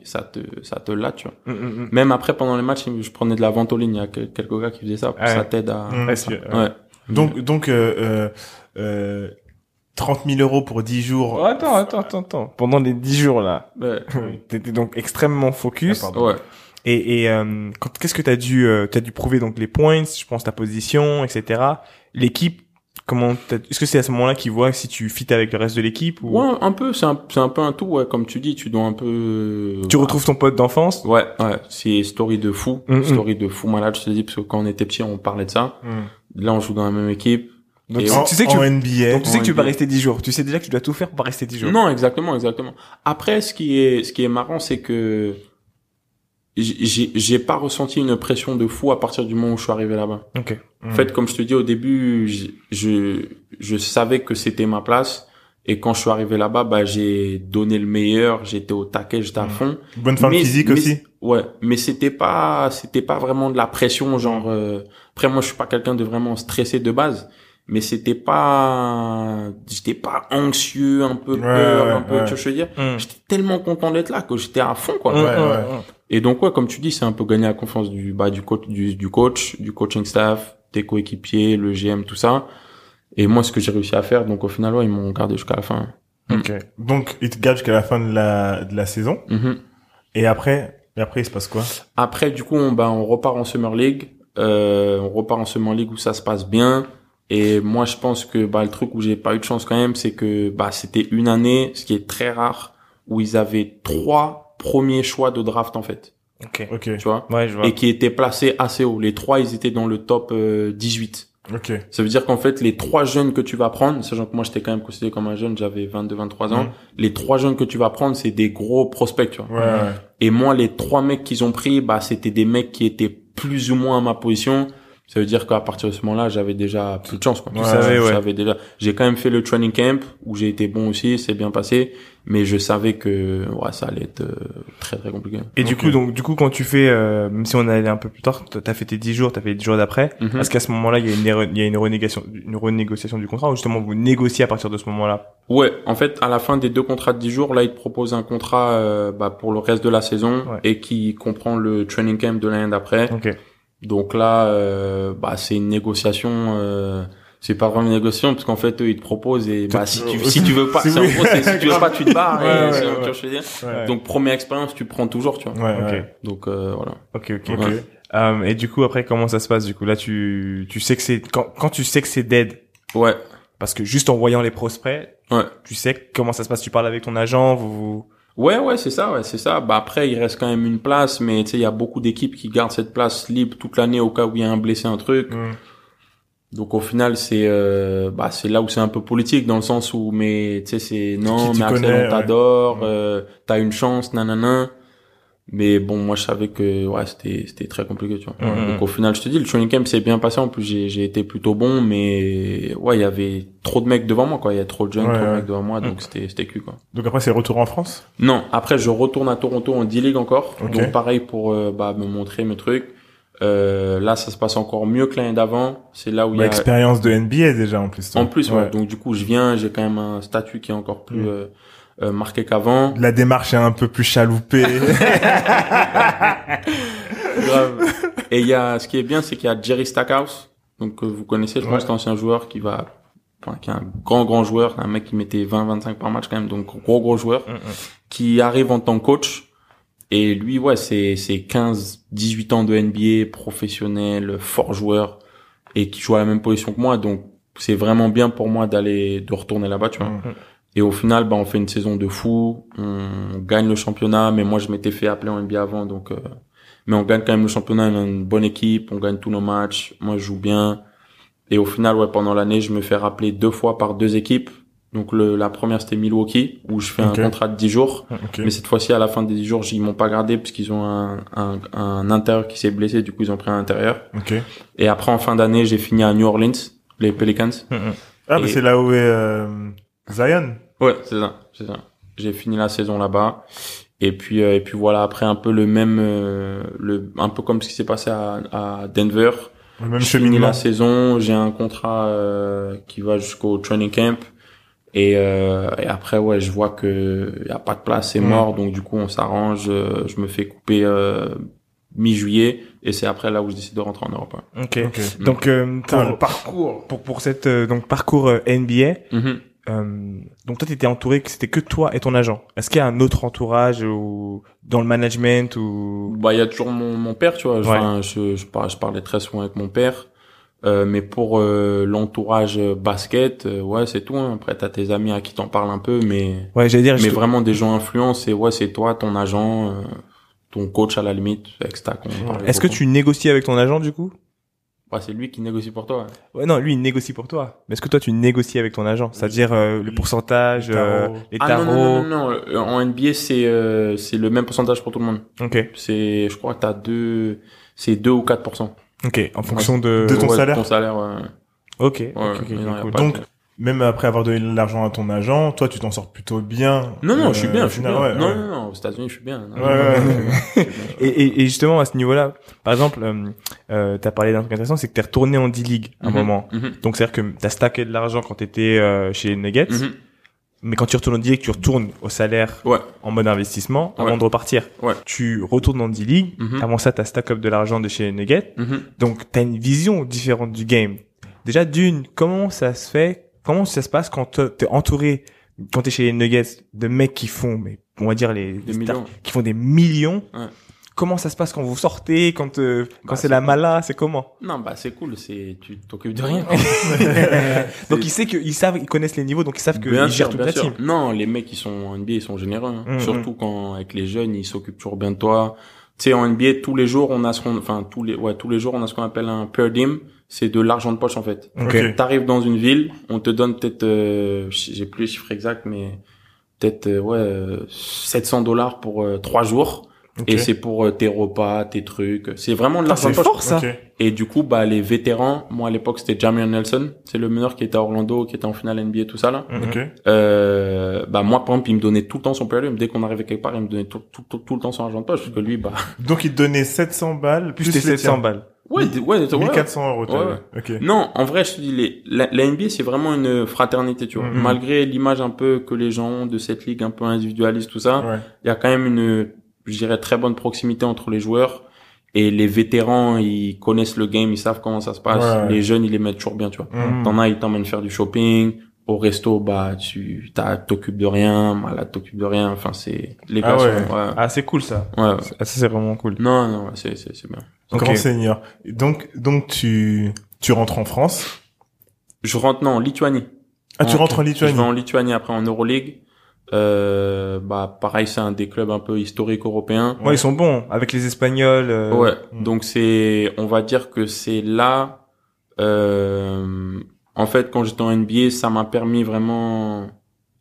ça te, ça te lâche, tu vois. Hmm, hmm, hmm. Même après, pendant les matchs, je prenais de la ventoline. Il y a que- quelques gars qui faisaient ça. Ouais. Ça t'aide à, Mm. Ouais, c'est- ouais. Donc, donc, euh, euh, euh, 30 000 euros pour 10 jours. Oh, attends, attends, attends, attends. Pendant les 10 jours, là, Ouais. [LAUGHS] t'étais donc extrêmement focus. Ah, pardon. Ouais. Et, et euh, quand- qu'est-ce que t'as dû, euh, t'as dû prouver donc les points, je pense ta position, etc. L'équipe, comment, t'as- est-ce que c'est à ce moment-là qu'ils voient si tu fit avec le reste de l'équipe ou? Ouais, un peu, c'est un, c'est un peu un tout, ouais. Comme tu dis, tu dois un peu... tu retrouves ton pote d'enfance? Ouais, ouais. C'est story de fou. Mhm. Story de fou malade, je te dis, parce que quand on était petit, on parlait de ça. Mm. Là, on joue dans la même équipe. Donc tu, En, tu sais que tu, NBA. donc tu sais que tu vas rester 10 jours. Tu sais déjà que tu dois tout faire pour pas rester 10 jours. Non, exactement, exactement. Après, ce qui est, ce qui est marrant, c'est que j'ai- j'ai j'ai pas ressenti une pression de fou à partir du moment où je suis arrivé là-bas. Ok. En fait, comme je te dis au début, je, je, je savais que c'était ma place. Et quand je suis arrivé là-bas, bah, j'ai donné le meilleur, j'étais au taquet, j'étais à Mm. fond. Bonne forme Mais- physique mais- aussi. Ouais, mais c'était pas, c'était pas vraiment de la pression, genre. euh, Après, moi, je suis pas quelqu'un de vraiment stressé de base, mais c'était pas, j'étais pas anxieux, un peu Ouais, peur, ouais, un peu, ouais. tu vois ce que je veux dire. Hmm. J'étais tellement content d'être là que j'étais à fond, quoi. Ouais, ouais. hmm. Et donc ouais, comme tu dis, c'est un peu gagner la confiance du bah du coach du, du coach, du coaching staff, tes coéquipiers, le GM, tout ça. Et moi, ce que j'ai réussi à faire, donc au final, ouais, ils m'ont gardé jusqu'à la fin. Ok. Donc, il te garde jusqu'à la fin de la, de la saison. Mhm. Et après, et après, il se passe quoi? Après, du coup, on, bah, on repart en Summer League. Euh, on repart en Summer League où ça se passe bien. Et moi, je pense que bah, le truc où j'ai pas eu de chance quand même, c'est que bah, c'était une année, ce qui est très rare, où ils avaient trois premiers choix de draft en fait. Ok. Ok. Tu vois? Ouais, je vois. Et qui étaient placés assez haut. Les trois, ils étaient dans le top euh, 18. Ok. Ça veut dire qu'en fait, les trois jeunes que tu vas prendre, sachant que moi j'étais quand même considéré comme un jeune, j'avais 22, 23 ans, Mhm. les trois jeunes que tu vas prendre, c'est des gros prospects, tu vois. Ouais, ouais. Et moi, les trois mecs qu'ils ont pris, bah, c'était des mecs qui étaient plus ou moins à ma position. Ça veut dire qu'à partir de ce moment-là, j'avais déjà plus de chance, quoi. Tu savais, Je ouais. savais déjà. J'ai quand même fait le training camp où j'ai été bon aussi, c'est bien passé, mais je savais que, ouais, ça allait être euh, très très compliqué. Et du coup, donc, du coup, quand tu fais, euh, même si on allait un peu plus tard, t'as fait tes 10 jours, t'as fait les 10 jours d'après, Mhm. est-ce qu'à ce moment-là, il y a une, re- il y a une renégociation, une renégociation du contrat, ou justement, vous négociez à partir de ce moment-là? Ouais, en fait, à la fin des deux contrats de 10 jours, là, ils te proposent un contrat euh, bah, pour le reste de la saison Ouais. et qui comprend le training camp de l'année d'après. Ok. Donc là, euh, bah, c'est une négociation. Euh, c'est pas vraiment une négociation parce qu'en fait, eux, ils te proposent et bah, si tu [LAUGHS] si tu veux pas, C'est en gros, si tu veux pas, tu te barres. Ouais, et, ouais, c'est- ouais. tu veux dire. Donc première expérience, tu prends toujours, tu vois. Ouais, Ok. ouais. Donc euh, voilà. Ok, ok. Ok. Euh, et du coup, après, comment ça se passe? Du coup, là, tu, tu sais que c'est, quand, quand tu sais que c'est dead, Ouais. parce que juste en voyant les prospects, Ouais. Tu sais comment ça se passe? Tu parles avec ton agent. Vous. Ouais, ouais, c'est ça, ouais, c'est ça. Bah après, il reste quand même une place, mais tu sais, il y a beaucoup d'équipes qui gardent cette place libre toute l'année au cas où il y a un blessé, un truc. Mm. Donc au final, c'est euh, bah c'est là où c'est un peu politique dans le sens où mais tu sais c'est non, mais Axel, on t'adore, ouais. euh, t'as une chance, nanana. Mais bon, moi je savais que ouais, c'était c'était très compliqué, tu vois. Mhm. Donc au final, je te dis, le training camp s'est bien passé. En plus, j'ai j'ai été plutôt bon, mais ouais, il y avait trop de mecs devant moi, quoi. Il y a trop de jeunes, Ouais, trop de ouais. mecs devant moi, donc c'était c'était cul, quoi. Donc après, c'est retour en France? Non, après je retourne à Toronto en D-League encore. Donc pareil pour euh, bah, me montrer mes trucs. Euh, là, ça se passe encore mieux que l'année d'avant. C'est là où il y Bah, a expérience de NBA déjà en plus. toi. en plus, ouais. Donc du coup, je viens, j'ai quand même un statut qui est encore plus Mm. euh, euh, marqué qu'avant. La démarche est un peu plus chaloupée. [LAUGHS] Grave. Et il y a, ce qui est bien, c'est qu'il y a Jerry Stackhouse. Donc vous connaissez, je pense, Ouais. cet ancien joueur qui va, enfin, qui est un grand grand joueur, un mec qui mettait 20-25 par match quand même, donc gros gros joueur, Mm, mm. qui arrive en tant que coach. Et lui, ouais, c'est c'est 15, 18 ans de NBA, professionnel, fort joueur, et qui joue à la même position que moi. Donc c'est vraiment bien pour moi d'aller de retourner là-bas, tu vois. Mm. Et au final, bah, on fait une saison de fou, on gagne le championnat, mais moi je m'étais fait appeler en NBA avant, donc euh, mais on gagne quand même le championnat, on a une bonne équipe, on gagne tous nos matchs, moi je joue bien. Et au final, ouais, pendant l'année, je me fais rappeler deux fois par deux équipes. Donc le, la première c'était Milwaukee, où je fais un contrat de 10 jours. ok. Mais cette fois-ci, à la fin des 10 jours, ils m'ont pas gardé puisqu'ils ont un, un, un intérieur qui s'est blessé, du coup ils ont pris un intérieur. Ok. Et après, en fin d'année, j'ai fini à New Orleans, les Pelicans. Mm, mm. Ah, bah Et- c'est là où est euh, Zion. Ouais, c'est ça, c'est ça. J'ai fini la saison là-bas. Et puis euh, et puis voilà, après un peu le même euh, le un peu comme ce qui s'est passé à, à Denver. Le même je finis cheminement. la saison, j'ai un contrat euh, qui va jusqu'au training camp. Et, euh, et après ouais, je vois que y a pas de place, c'est mort, donc du coup on s'arrange. euh, je me fais couper euh, mi-juillet et c'est après là où je décide de rentrer en Europe. Ok. Ok. Donc euh, pour, parcours. pour pour cette euh, donc parcours NBA. Mhm. Euh, donc toi, t'étais entouré que c'était que toi et ton agent. Est-ce qu'il y a un autre entourage ou dans le management ou? Bah, il y a toujours mon, mon père, tu vois. Enfin, je, je, par- je parlais très souvent avec mon père. Euh, mais pour euh, l'entourage basket, euh, ouais, c'est tout. Hein. Après, t'as tes amis à qui t'en parles un peu, mais ouais, j'allais dire. mais je- vraiment des gens influents, c'est ouais, c'est toi, ton agent, ton coach à la limite, parlait Est-ce que tu négocies avec ton agent du coup? Ouais, c'est lui qui négocie pour toi. ouais. Ouais, non, lui il négocie pour toi. Mais est-ce que toi tu négocies avec ton agent? C'est-à-dire euh, le pourcentage, Les tarots. euh, les Ah tarots. non, non, non, non, non. En NBA, c'est euh, c'est le même pourcentage pour tout le monde. Ok, C'est, je crois que t'as deux, c'est 2 ou 4%. ok. En fonction de. De ton Ouais, salaire Ton salaire, ouais. Ok. Ouais, ok, ok, mais non, y a cool. pas de- Donc, même après avoir donné de l'argent à ton agent, toi, tu t'en sors plutôt bien. Non, non, euh, je suis bien, au je suis final, bien. ouais, non, ouais. non, non, aux États-Unis, je suis bien. Non, Ouais, [LAUGHS] je. Et, et, et justement à ce niveau-là, par exemple, euh, euh, t'as parlé d'un truc intéressant, c'est que t'es retourné en D-League à un Mhm, moment. mhm, Donc c'est-à-dire que t'as stacké de l'argent quand t'étais euh, chez Nuggets, mhm. mais quand tu retournes en D-League, tu retournes au salaire Ouais. en mode investissement avant Ouais. de repartir. Ouais. Tu retournes en D-League, avant ça t'as stack up de l'argent de chez les Nuggets, Mhm. donc t'as une vision différente du game. Déjà d'une, comment ça se fait, comment ça se passe quand te- t'es entouré, quand t'es chez les Nuggets, de mecs qui font, mais on va dire les, stars, qui font des millions? Ouais. Comment ça se passe quand vous sortez, quand euh, quand Bah, c'est la cool. mala, c'est comment? Non, bah, c'est cool, c'est, tu t'occupes de rien. [LAUGHS] Donc ils savent ils savent, ils connaissent les niveaux, donc ils savent que Bien ils sûr, gèrent toute bien la sûr. team. Non, les mecs, ils sont en NBA, ils sont généreux. hein. Mhm. Surtout quand, avec les jeunes, ils s'occupent toujours bien de toi. Tu sais, en NBA, tous les jours, on a ce qu'on, enfin, tous les, ouais, tous les jours, on a ce qu'on appelle un per diem. C'est de l'argent de poche, en fait. Ok. Ok. T'arrives dans une ville, on te donne peut-être, euh, j'ai plus les chiffres exacts, mais peut-être, euh, ouais, euh, 700 dollars pour euh, trois jours. Ok. Et c'est pour euh, tes repas, tes trucs. C'est vraiment de l'argent de poche. fort ça. Ok. Et du coup, bah, les vétérans, moi à l'époque c'était Jamir Nelson, c'est le meneur qui était à Orlando, qui était en finale NBA, tout ça là. Mhm. Euh, bah moi par exemple, il me donnait tout le temps son période, dès qu'on arrivait quelque part, il me donnait tout, tout, tout, tout le temps son argent de poche, parce que lui, bah... Donc, il te donnait 700 balles, Plus plus, tes les 700 tiens. balles. Ouais, ouais, ouais. 1400 euros, toi. Ouais, Ok. Non, en vrai, je te dis, les, la, la NBA, c'est vraiment une fraternité, tu vois. Mhm. Malgré l'image un peu que les gens ont de cette ligue un peu individualiste, tout ça, Ouais. il y a quand même une, je dirais, très bonne proximité entre les joueurs. Et les vétérans, ils connaissent le game, ils savent comment ça se passe. Les jeunes, ils les mettent toujours bien, tu vois. Mhm. T'en as, ils t'emmènent faire du shopping. Au resto, bah, tu t'as- t'occupes de rien. Malade, t'occupes de rien. Enfin, c'est... Les Ah gars ouais. sont... Ouais, Ah c'est cool ça. ouais, ouais. Ah, ça c'est vraiment cool. Non, non, c'est, c'est, c'est bien. Ok. Grand seigneur. Donc, donc tu, tu rentres en France? Je rentre, non, en Lituanie. Ah, tu rentres en Je Lituanie. vais en Lituanie après en Euroleague. Euh, bah pareil, c'est un des clubs un peu historiques européens. Ouais, ils sont bons avec les Espagnols. euh, Ouais. Mm. Donc c'est, on va dire que c'est là. Euh, en fait, quand j'étais en NBA, ça m'a permis vraiment,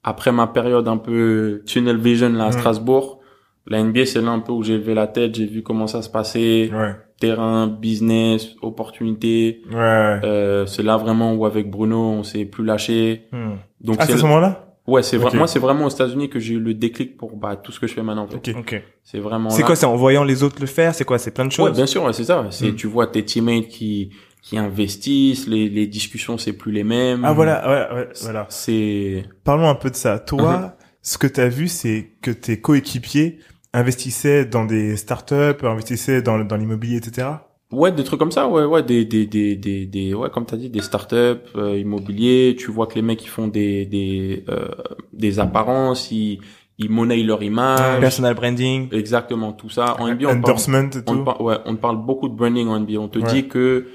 après ma période un peu tunnel vision là à Mm. Strasbourg, la NBA c'est là un peu où j'ai levé la tête, j'ai vu comment ça se passait, Ouais. terrain, business, opportunité. Ouais. ouais. Euh, c'est là vraiment où avec Bruno on s'est plus lâché. hmm. Donc Ah, c'est à ce moment-là? Ouais c'est. Moi c'est vraiment aux États-Unis que j'ai eu le déclic pour bah tout ce que je fais maintenant. En fait. Ok. Ok. C'est vraiment. C'est quoi C'est en voyant les autres le faire C'est quoi C'est plein de Ouais, choses? bien sûr, ouais, c'est ça. C'est Mm. tu vois tes teammates qui qui investissent, les les discussions c'est plus les mêmes. Ah, voilà, ouais, ouais, voilà. C'est Parlons un peu de ça. Toi, Mhm. ce que tu as vu, c'est que tes coéquipiers investissaient dans des startups, investissaient dans, dans l'immobilier, etc. ouais des trucs comme ça, ouais ouais des des des des, des ouais comme t'as dit des startups euh, immobiliers. Tu vois que les mecs ils font des des euh, des apparences, ils ils monnaient leur image. Personal branding. Exactement tout ça. En NBA on parle, Endorsement et on tout. par- ouais on parle beaucoup de branding en NBA. On te Ouais. dit que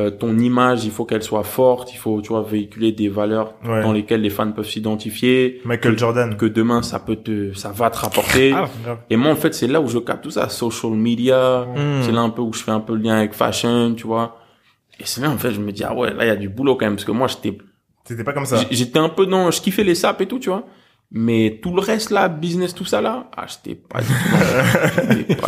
euh, ton image il faut qu'elle soit forte, il faut tu vois véhiculer des valeurs Ouais. dans lesquelles les fans peuvent s'identifier. Michael Jordan. que demain ça peut te ça va te rapporter Ah, et moi en fait c'est là où je capte tout ça social media Hmm. c'est là un peu où je fais un peu le lien avec fashion tu vois et c'est là en fait je me dis ah ouais là il y a du boulot quand même parce que moi j'étais C'était pas comme ça. j'étais un peu dans je kiffais les sapes et tout tu vois mais tout le reste là business tout ça là ah j'étais pas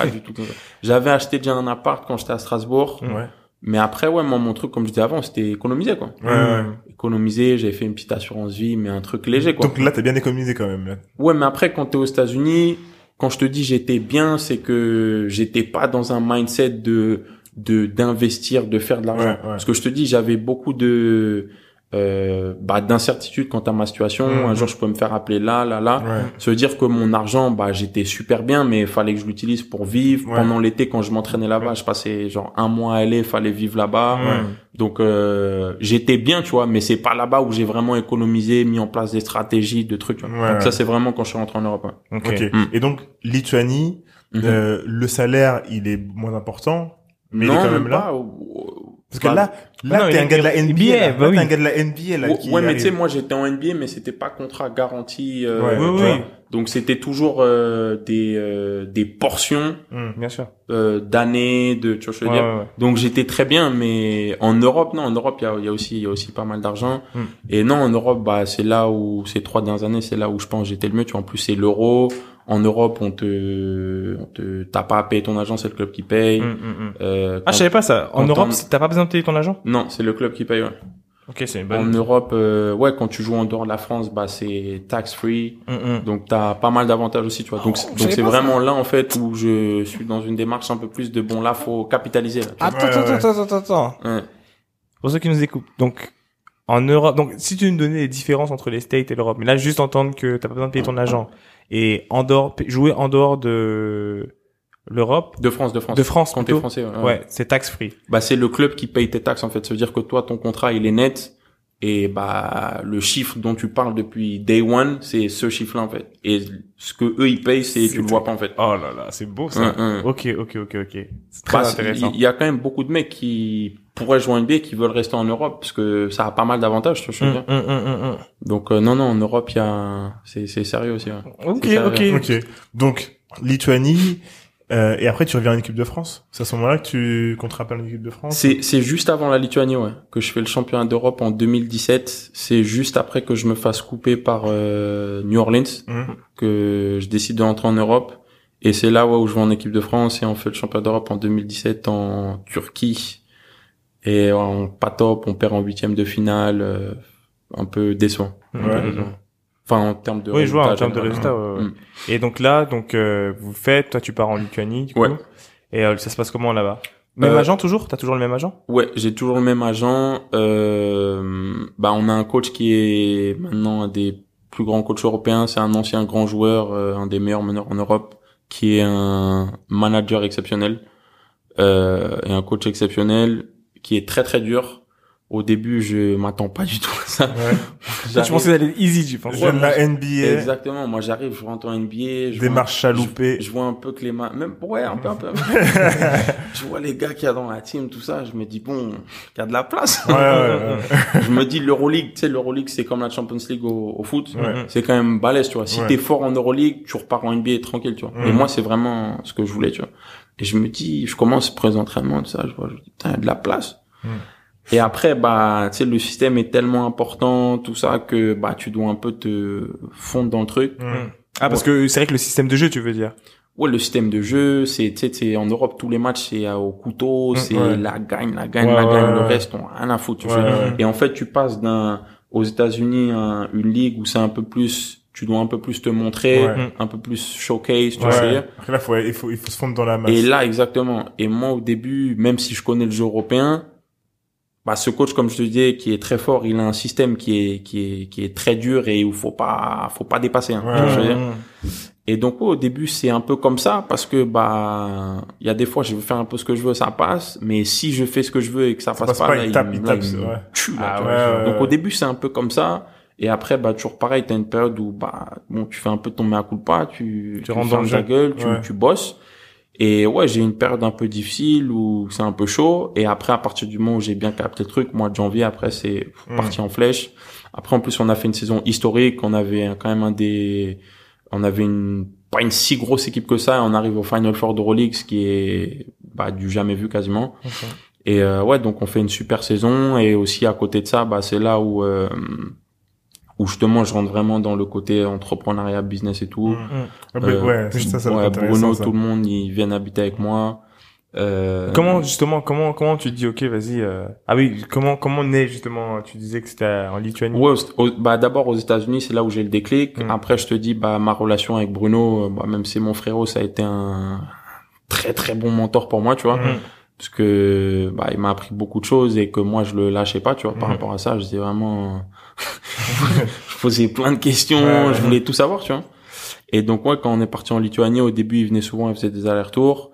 du tout [LAUGHS] j'avais acheté déjà un appart quand j'étais à Strasbourg Ouais. Mais après ouais moi mon truc comme je disais avant c'était économiser quoi Ouais, ouais. économiser j'avais fait une petite assurance vie mais un truc léger quoi Donc là, t'as bien économisé quand même. là. Ouais, mais après, quand t'es aux États-Unis, quand je te dis j'étais bien, c'est que j'étais pas dans un mindset de de d'investir, de faire de l'argent. Ouais, ouais. Parce que je te dis, j'avais beaucoup de euh, bah, d'incertitude quant à ma situation. Mhm. Un jour, je peux me faire appeler là, là, là. Ouais. Ça veut dire que mon argent, bah, j'étais super bien, mais il fallait que je l'utilise pour vivre. Ouais. Pendant l'été, quand je m'entraînais là-bas, je passais genre un mois à aller, fallait vivre là-bas. Ouais. Donc euh, j'étais bien, tu vois, mais c'est pas là-bas où j'ai vraiment économisé, mis en place des stratégies, de trucs. tu vois. Ouais, Donc ça c'est vraiment quand je suis rentré en Europe. ouais. Ok. Ok. Mm. Et donc, Lituanie, Mhm. euh, le salaire, il est moins important, mais il est quand même même là. pas. Parce que bah, là, là, t'es un gars de la NBA, là. Bah Là, t'es un gars de la NBA, là, Ouais, qui ouais, mais tu sais, moi j'étais en NBA, mais c'était pas contrat garanti. euh, Ouais, tu oui, vois. oui. Donc c'était toujours euh, des euh, des portions Mm. Bien sûr. euh, d'années, de tu vois ce que je veux Ouais, dire? ouais, ouais. Donc j'étais très bien, mais en Europe, non, en Europe, il y a, il y a aussi, il y a aussi pas mal d'argent. Hmm. Et non, en Europe, bah, c'est là où, ces trois dernières années, c'est là où je pense que j'étais le mieux. Tu vois, en plus, c'est l'euro. En Europe, on te, on te, t'as pas à payer ton agent, c'est le club qui paye. Hmm, hmm, hmm. Euh, Ah, je savais pas ça. En Europe, t'as pas besoin de payer ton agent non, c'est le club qui paye, ouais. Ok, c'est une En bonne. Europe, euh, ouais, quand tu joues en dehors de la France, bah, c'est tax free. Donc, t'as pas mal d'avantages aussi, tu vois. Donc, Oh, donc c'est vraiment là, en fait, où je suis dans une démarche un peu plus de bon, là, faut capitaliser, là. Attends, Ouais, attends, ouais. attends, attends, attends. Ouais. Pour ceux qui nous écoutent, donc en Europe, donc si tu nous donnais les différences entre les States et l'Europe, mais là juste entendre que t'as pas besoin de payer ton agent et en dehors, jouer en dehors de l'Europe, De France, de France. de France Quand t'es français, ouais. ouais, c'est tax free. bah c'est le club qui paye tes taxes en fait. Ça veut dire que toi ton contrat il est net et bah le chiffre dont tu parles depuis day one c'est ce chiffre là en fait. Et ce que eux ils payent c'est tu le vois pas en fait. Oh là là, c'est beau Hum, hum. Ok, ok, ok, ok. C'est très Bah, intéressant. Il y, a quand même beaucoup de mecs qui pourraient jouer en NBA qui veulent rester en Europe parce que ça a pas mal d'avantages. Je veux Hum, dire. hum, hum. Donc euh, non non en Europe il y a c'est c'est sérieux aussi. Ouais. Ok, ça, ok. Ok. Donc, Lituanie, euh, et après, tu reviens en équipe de France. C'est à ce moment-là que tu, qu'on te rappelle en équipe de France. C'est c'est juste avant la Lituanie ouais que je fais le championnat d'Europe en 2017. C'est juste après que je me fasse couper par euh, New Orleans. Mhm. que je décide de rentrer en Europe. Et c'est là ouais, où je vais en équipe de France et on fait le championnat d'Europe en 2017 en Turquie. Et on pas top, on perd en huitième de finale, euh, un peu décevant. Un peu Ouais. décevant. Enfin en termes de Oui, je vois en termes de résultats. ouais, ouais. Mm. Et donc là, donc euh, vous faites, toi tu pars en Lituanie, du coup. Ouais. Et euh, ça se passe comment là-bas? Même Euh, agent toujours? T'as toujours le même agent? Ouais, j'ai toujours le même agent. Euh, bah, on a un coach qui est maintenant un des plus grands coachs européens. C'est un ancien grand joueur, un des meilleurs meneurs en Europe, qui est un manager exceptionnel euh, et un coach exceptionnel qui est très très dur. Au début, je m'attends pas du tout à ça. Ouais. [LAUGHS] tu pensais d'aller easy, tu penses. J'aime la NBA. Exactement. Moi, j'arrive, je rentre en NBA. Je Démarche chaloupée. Je, je, vois un peu que les mains, même, ouais, un peu, un peu. [LAUGHS] je vois les gars qu'il y a dans la team, tout ça. Je me dis, bon, il y a de la place. Ouais, ouais, [LAUGHS] je me dis, l'Euroleague, tu sais, l'Euroleague, c'est comme la Champions League au, au foot. C'est quand même balèze, tu vois. Si t'es fort en Euroleague, tu repars en NBA tranquille, tu vois. Et moi, c'est vraiment ce que je voulais, tu vois. Et je me dis, je commence pré-entraînement, tout ça. Je vois, je dis, putain, il y a de la place. Et après, bah, tu sais, le système est tellement important, tout ça, que bah, tu dois un peu te fondre dans le truc. Mmh. Ah, parce que c'est vrai que le système de jeu, tu veux dire Ouais, le système de jeu, c'est, tu sais, en Europe, tous les matchs, c'est au couteau, mmh, c'est la gagne, la gagne, la gagne, le reste, on a rien à foutre. Tu Et en fait, tu passes d'un, aux États-Unis, une ligue où c'est un peu plus tu dois un peu plus te montrer, un peu plus showcase, tu sais. Après là, faut, il faut, il faut se fondre dans la masse. Et là, exactement. Et moi, au début, même si je connais le jeu européen, bah ce coach comme je te disais qui est très fort il a un système qui est qui est qui est très dur et où faut pas faut pas dépasser hein, et donc au début c'est un peu comme ça parce que bah il y a des fois je veux faire un peu ce que je veux ça passe. Mais si je fais ce que je veux et que ça, passe, pas, là, il, me tue donc au début c'est un peu comme ça. Et après bah toujours pareil t'as une période où bah bon tu fais un peu ton mea culpa tu tu, tu rentres dans ta gueule tu tu bosses et ouais, j'ai une période un peu difficile où c'est un peu chaud. Et après, à partir du moment où j'ai bien capté le truc, mois de janvier, après, c'est hmm. parti en flèche. Après, en plus, on a fait une saison historique. On avait quand même un des, on avait une, pas une si grosse équipe que ça. on arrive au Final Four d'Euroleague, ce qui est, bah, du jamais vu quasiment. Et euh, ouais, donc on fait une super saison. Et aussi, à côté de ça, bah, c'est là où, euh, où justement je rentre vraiment dans le côté entrepreneuriat, business et tout. Mmh. Bah, ouais, ça, ça ouais, Bruno, tout le monde, ils viennent habiter avec moi. Euh... Comment justement, comment comment tu dis ok, vas-y. Euh... Ah oui, comment comment naît justement Tu disais que c'était en Lituanie? Ouais, bah d'abord aux États-Unis, c'est là où j'ai le déclic. Mmh. Après, je te dis, bah ma relation avec Bruno, euh, bah, même si mon frérot, ça a été un très très bon mentor pour moi, tu vois. Mmh. Parce que bah il m'a appris beaucoup de choses et que moi je le lâchais pas, tu vois. Par rapport à ça, je disais vraiment [LAUGHS] je posais plein de questions, je voulais tout savoir, tu vois. Et donc, ouais, quand on est parti en Lituanie, au début, il venait souvent, il faisait des allers-retours.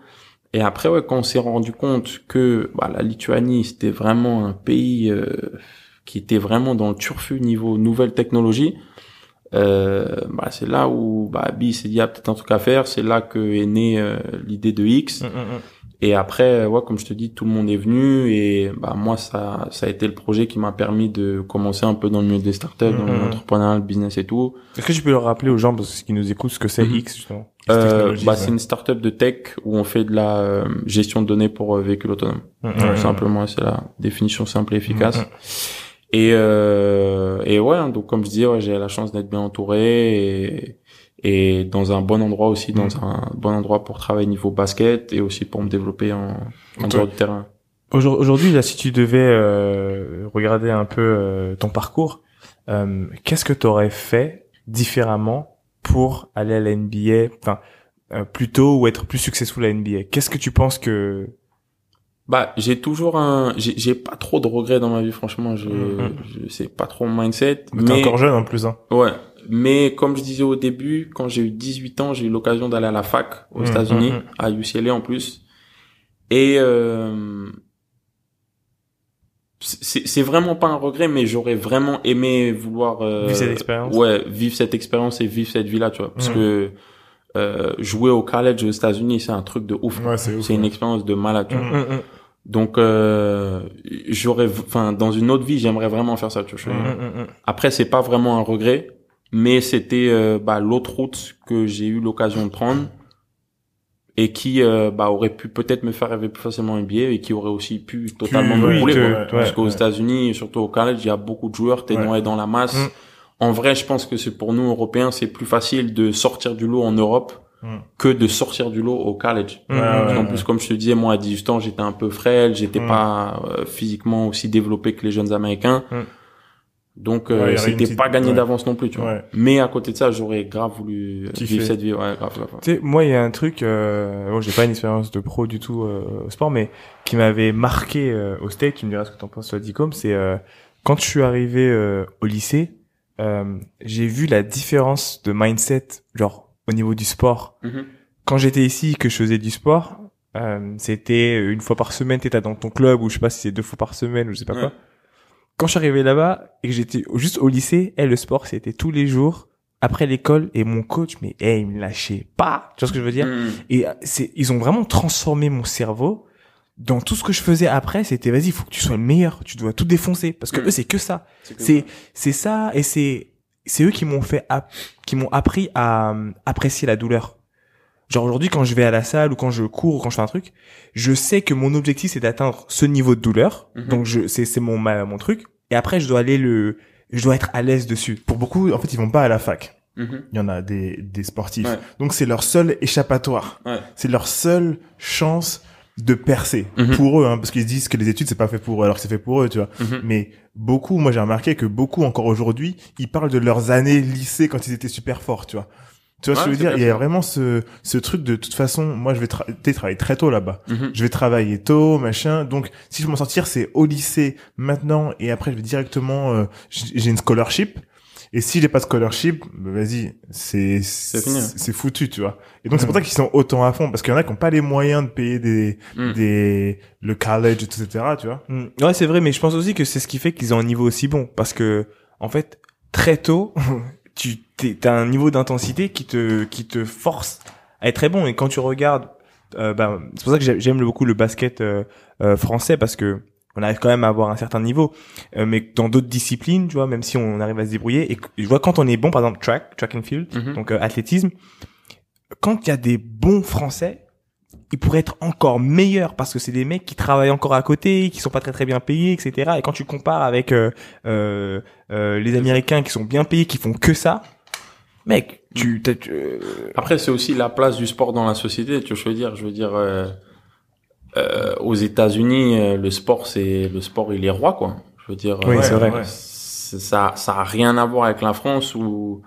Et après, ouais, quand on s'est rendu compte que bah, la Lituanie, c'était vraiment un pays euh, qui était vraiment dans le turfu niveau nouvelle technologie, euh, bah, c'est là où bah, Abby s'est dit, il y a peut-être un truc à faire. C'est là que est née euh, l'idée de X. Mm, mm, mm. Et après, ouais, comme je te dis, tout le monde est venu et bah moi ça ça a été le projet qui m'a permis de commencer un peu dans le milieu des startups, dans mhm. l'entrepreneuriat, le business et tout. Est-ce que tu peux le rappeler aux gens parce qu'ils nous écoutent ce que c'est mhm. X justement euh, Bah c'est une startup de tech où on fait de la euh, gestion de données pour euh, véhicules autonomes. Mhm. simplement, c'est la définition simple et efficace. Et euh, et ouais, donc comme je disais, ouais, j'ai la chance d'être bien entouré et et dans un bon endroit aussi, dans mm. un bon endroit pour travailler niveau basket et aussi pour me développer en, en dehors du terrain. Aujourd'hui, là, si tu devais euh, regarder un peu euh, ton parcours, euh, qu'est-ce que tu aurais fait différemment pour aller à la NBA, enfin plutôt ou être plus successful à la NBA Qu'est-ce que tu penses que bah, j'ai toujours un, j'ai pas trop de regrets dans ma vie, franchement. Je, mm-hmm. je c'est pas trop mon mindset. Mais, t'es encore jeune en plus, hein. Ouais, mais comme je disais au début, quand j'ai eu 18 ans, j'ai eu l'occasion d'aller à la fac aux mmh, États-Unis, mmh, mmh. à UCLA en plus. Et euh, c'est vraiment pas un regret, mais j'aurais vraiment aimé vouloir euh, vivre cette expérience. Ouais, vivre cette expérience et vivre cette vie-là, tu vois, parce que euh, jouer au college aux États-Unis, c'est un truc de ouf. Ouais, c'est une expérience de malade. Tu vois. Donc euh, j'aurais, enfin, dans une autre vie, j'aimerais vraiment faire ça. Tu vois. Après, c'est pas vraiment un regret mais c'était euh, bah, l'autre route que j'ai eu l'occasion de prendre et qui euh, bah, aurait pu peut-être me faire rêver plus facilement NBA et qui aurait aussi pu totalement me rouler parce qu'aux États-Unis surtout au college il y a beaucoup de joueurs t'es noyé dans la masse mm. en vrai je pense que c'est pour nous Européens c'est plus facile de sortir du lot en Europe mm. Que de sortir du lot au college. Mm. en plus comme je te disais moi à 18 ans j'étais un peu frêle j'étais pas euh, physiquement aussi développé que les jeunes américains. Donc euh, c'était pas gagné d'avance non plus, tu vois. Mais à côté de ça, j'aurais grave voulu vivre cette vie, ouais, grave, grave. Tu sais, moi il y a un truc, euh, bon, j'ai pas une expérience de pro du tout euh, au sport, mais qui m'avait marqué euh, au state, tu me diras ce que t'en penses, toi, Dicom, c'est euh, quand je suis arrivé au lycée, j'ai vu la différence de mindset, genre au niveau du sport. Mm-hmm. Quand j'étais ici, que je faisais du sport, c'était une fois par semaine, t'étais dans ton club, ou je sais pas si c'est deux fois par semaine, ou je sais pas quoi quand je suis arrivé là-bas et que j'étais juste au lycée, et le sport c'était tous les jours après l'école et mon coach mais eh il me lâchait pas tu vois ce que je veux dire? Mm. et euh, c'est ils ont vraiment transformé mon cerveau dans tout ce que je faisais après c'était vas-y faut que tu sois le meilleur tu dois tout défoncer parce que Mm. eux c'est que ça c'est c'est ça et c'est c'est eux qui m'ont fait qui m'ont appris à euh, apprécier la douleur genre aujourd'hui quand je vais à la salle ou quand je cours ou quand je fais un truc je sais que mon objectif c'est d'atteindre ce niveau de douleur Mhm. donc je c'est c'est mon ma- mon truc et après je dois aller le je dois être à l'aise dessus Pour beaucoup, en fait, ils vont pas à la fac. Mhm. Il y en a des, des sportifs. Ouais. Donc c'est leur seul échappatoire. Ouais. C'est leur seule chance de percer Mhm. pour eux, hein, parce qu'ils disent que les études c'est pas fait pour eux, alors que c'est fait pour eux, tu vois. Mhm. Mais beaucoup, moi j'ai remarqué que beaucoup encore aujourd'hui, ils parlent de leurs années lycée quand ils étaient super forts, tu vois. Tu vois ce que je veux dire? Il y a vraiment ce ce truc de toute façon, moi je vais tra- travailler très tôt là-bas. Mhm. Je vais travailler tôt, machin. Donc si je veux m'en sortir, c'est au lycée maintenant et après je vais directement euh, j'ai une scholarship. Et si j'ai pas de scholarship, bah, vas-y, c'est c'est fini. c'est foutu, tu vois. Et donc c'est pour ça qu'ils sont autant à fond parce qu'il y en a qui ont pas les moyens de payer des Mm. des le college etc., tu vois. Mm. Ouais, c'est vrai, mais je pense aussi que c'est ce qui fait qu'ils ont un niveau aussi bon. Parce que, en fait, très tôt, [LAUGHS] tu t'as un niveau d'intensité qui te, qui te force à être très bon. Et quand tu regardes, euh, ben, c'est pour ça que j'ai- j'aime beaucoup le basket euh, euh, français parce que on arrive quand même à avoir un certain niveau. Euh, mais dans d'autres disciplines, tu vois, même si on arrive à se débrouiller, et je vois quand on est bon, par exemple track, track and field, Mhm. donc euh, athlétisme, quand il y a des bons Français, ils pourraient être encore meilleurs parce que c'est des mecs qui travaillent encore à côté, qui sont pas très très bien payés, etc. Et quand tu compares avec euh, euh, euh, les Américains qui sont bien payés, qui font que ça, mec, tu, t'as- tu- euh, Après, c'est aussi la place du sport dans la société. Tu vois, je veux dire, je veux dire, euh, aux États-Unis, euh, le sport, c'est le sport, il est roi, quoi. Je veux dire, Oui, euh, c'est vrai. c'est- Ça, ça a rien à voir avec la France où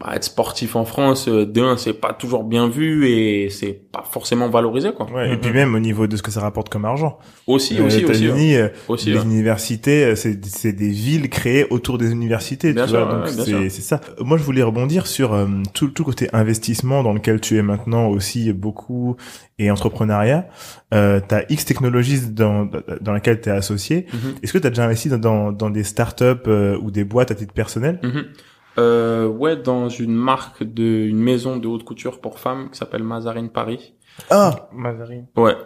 bah, être sportif en France, euh, de un, c'est pas toujours bien vu et c'est pas forcément valorisé, quoi. Ouais, et Mhm. puis même au niveau de ce que ça rapporte comme argent. Aussi, Euh, aussi, aux aussi, ouais. États-Unis, euh, aussi. les ouais. universités, euh, c'est c'est des villes créées autour des universités, Bien tu sûr, vois. Donc c'est ça. Moi, je voulais rebondir sur euh, tout tout le côté investissement dans lequel tu es maintenant aussi beaucoup et entrepreneuriat. Euh, t'as X technologies dans dans laquelle tu es associé. Mhm. Est-ce que tu as déjà investi dans dans, dans des startups euh, ou des boîtes à titre personnel? Mhm. Euh, ouais, dans une marque de, une maison de haute couture pour femmes qui s'appelle Mazarine Paris. Ah, Mazarine. Ouais,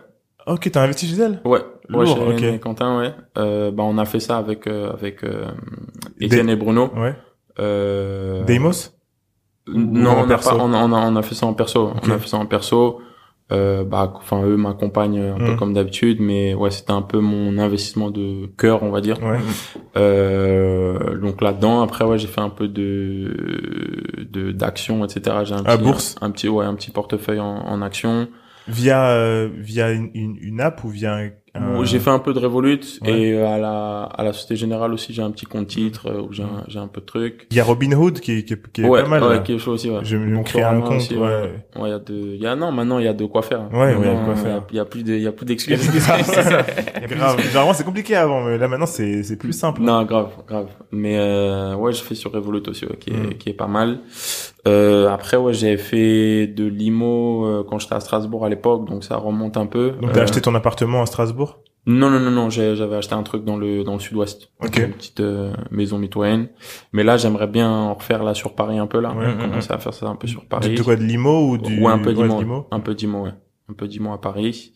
ok, t'as investi chez elle? ouais, ouais, Lourd, chez et Quentin, ouais. Euh, bah, on a fait ça avec, euh, avec, euh, Étienne et Bruno. Ouais. Euh, Deimos? Non, on a, pas, on, a, on a, on a fait ça en perso. On a fait ça en perso. Euh, bah, enfin, eux m'accompagnent un peu Mm. comme d'habitude, mais ouais, c'était un peu mon investissement de cœur, on va dire. Ouais. Euh, donc là-dedans, après, ouais, j'ai fait un peu de, de, d'action, etc. J'ai un À petit, bourse Un, petit, ouais, un petit portefeuille en, en action. Via euh, via une, une, une app ou via un, Où J'ai fait un peu de Revolut Ouais. et euh, à la, à la Société Générale aussi, j'ai un petit compte titre euh, où j'ai un, j'ai un peu de trucs. Il y a Robinhood qui, qui, qui est ouais, pas mal. ouais, là. quelque chose aussi, ouais. Donc, créer un compte. aussi, ouais. Ouais, il y a de, il y a, non, maintenant, il y a de quoi faire. Ouais, il y a de quoi faire. Il y a, plus de, il y a plus d'excuses. [LAUGHS] Grave. Généralement, c'est compliqué avant, mais là maintenant, c'est c'est plus simple. Non, grave, grave. Mais euh, ouais, je fais sur Revolut aussi, ouais, qui, est, Mm. qui est pas mal. Euh, après, ouais, j'ai fait de l'IMO euh, quand j'étais à Strasbourg à l'époque, donc ça remonte un peu. Donc, t'as Euh, acheté ton appartement à Strasbourg Non, non, non, non, j'avais acheté un truc dans le dans le sud-ouest. Ok. Une petite euh, maison mitoyenne. Mais là, j'aimerais bien en refaire là sur Paris un peu là. Ouais, Commencer à faire ça un peu sur Paris. de quoi De l'IMO ou du... Ouais, un peu d'IMO. un peu d'IMO, ouais. Un peu d'IMO à Paris.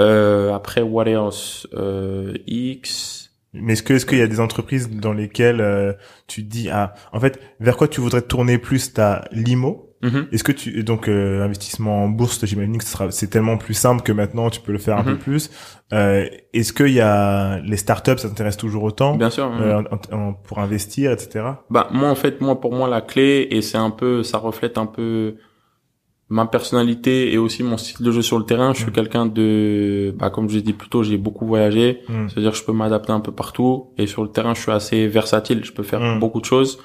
Euh, après, what else? Euh, X. Mais est-ce que est-ce qu'il y a des entreprises dans lesquelles euh, tu te dis ah en fait vers quoi tu voudrais tourner plus t'as l'IMO Mhm. est-ce que tu donc euh, investissement en bourse j'imagine que ce sera c'est tellement plus simple que maintenant tu peux le faire un Mhm. peu plus euh, est-ce qu'il y a les startups ça t'intéresse toujours autant Bien sûr. euh, en- en- pour investir etc Bah moi en fait moi pour moi la clé et c'est un peu ça reflète un peu ma personnalité et aussi mon style de jeu sur le terrain. Je suis Mm. quelqu'un de bah comme je l'ai dit plus tôt, j'ai beaucoup voyagé, c'est-à-dire que je peux m'adapter un peu partout et sur le terrain je suis assez versatile, je peux faire beaucoup de choses.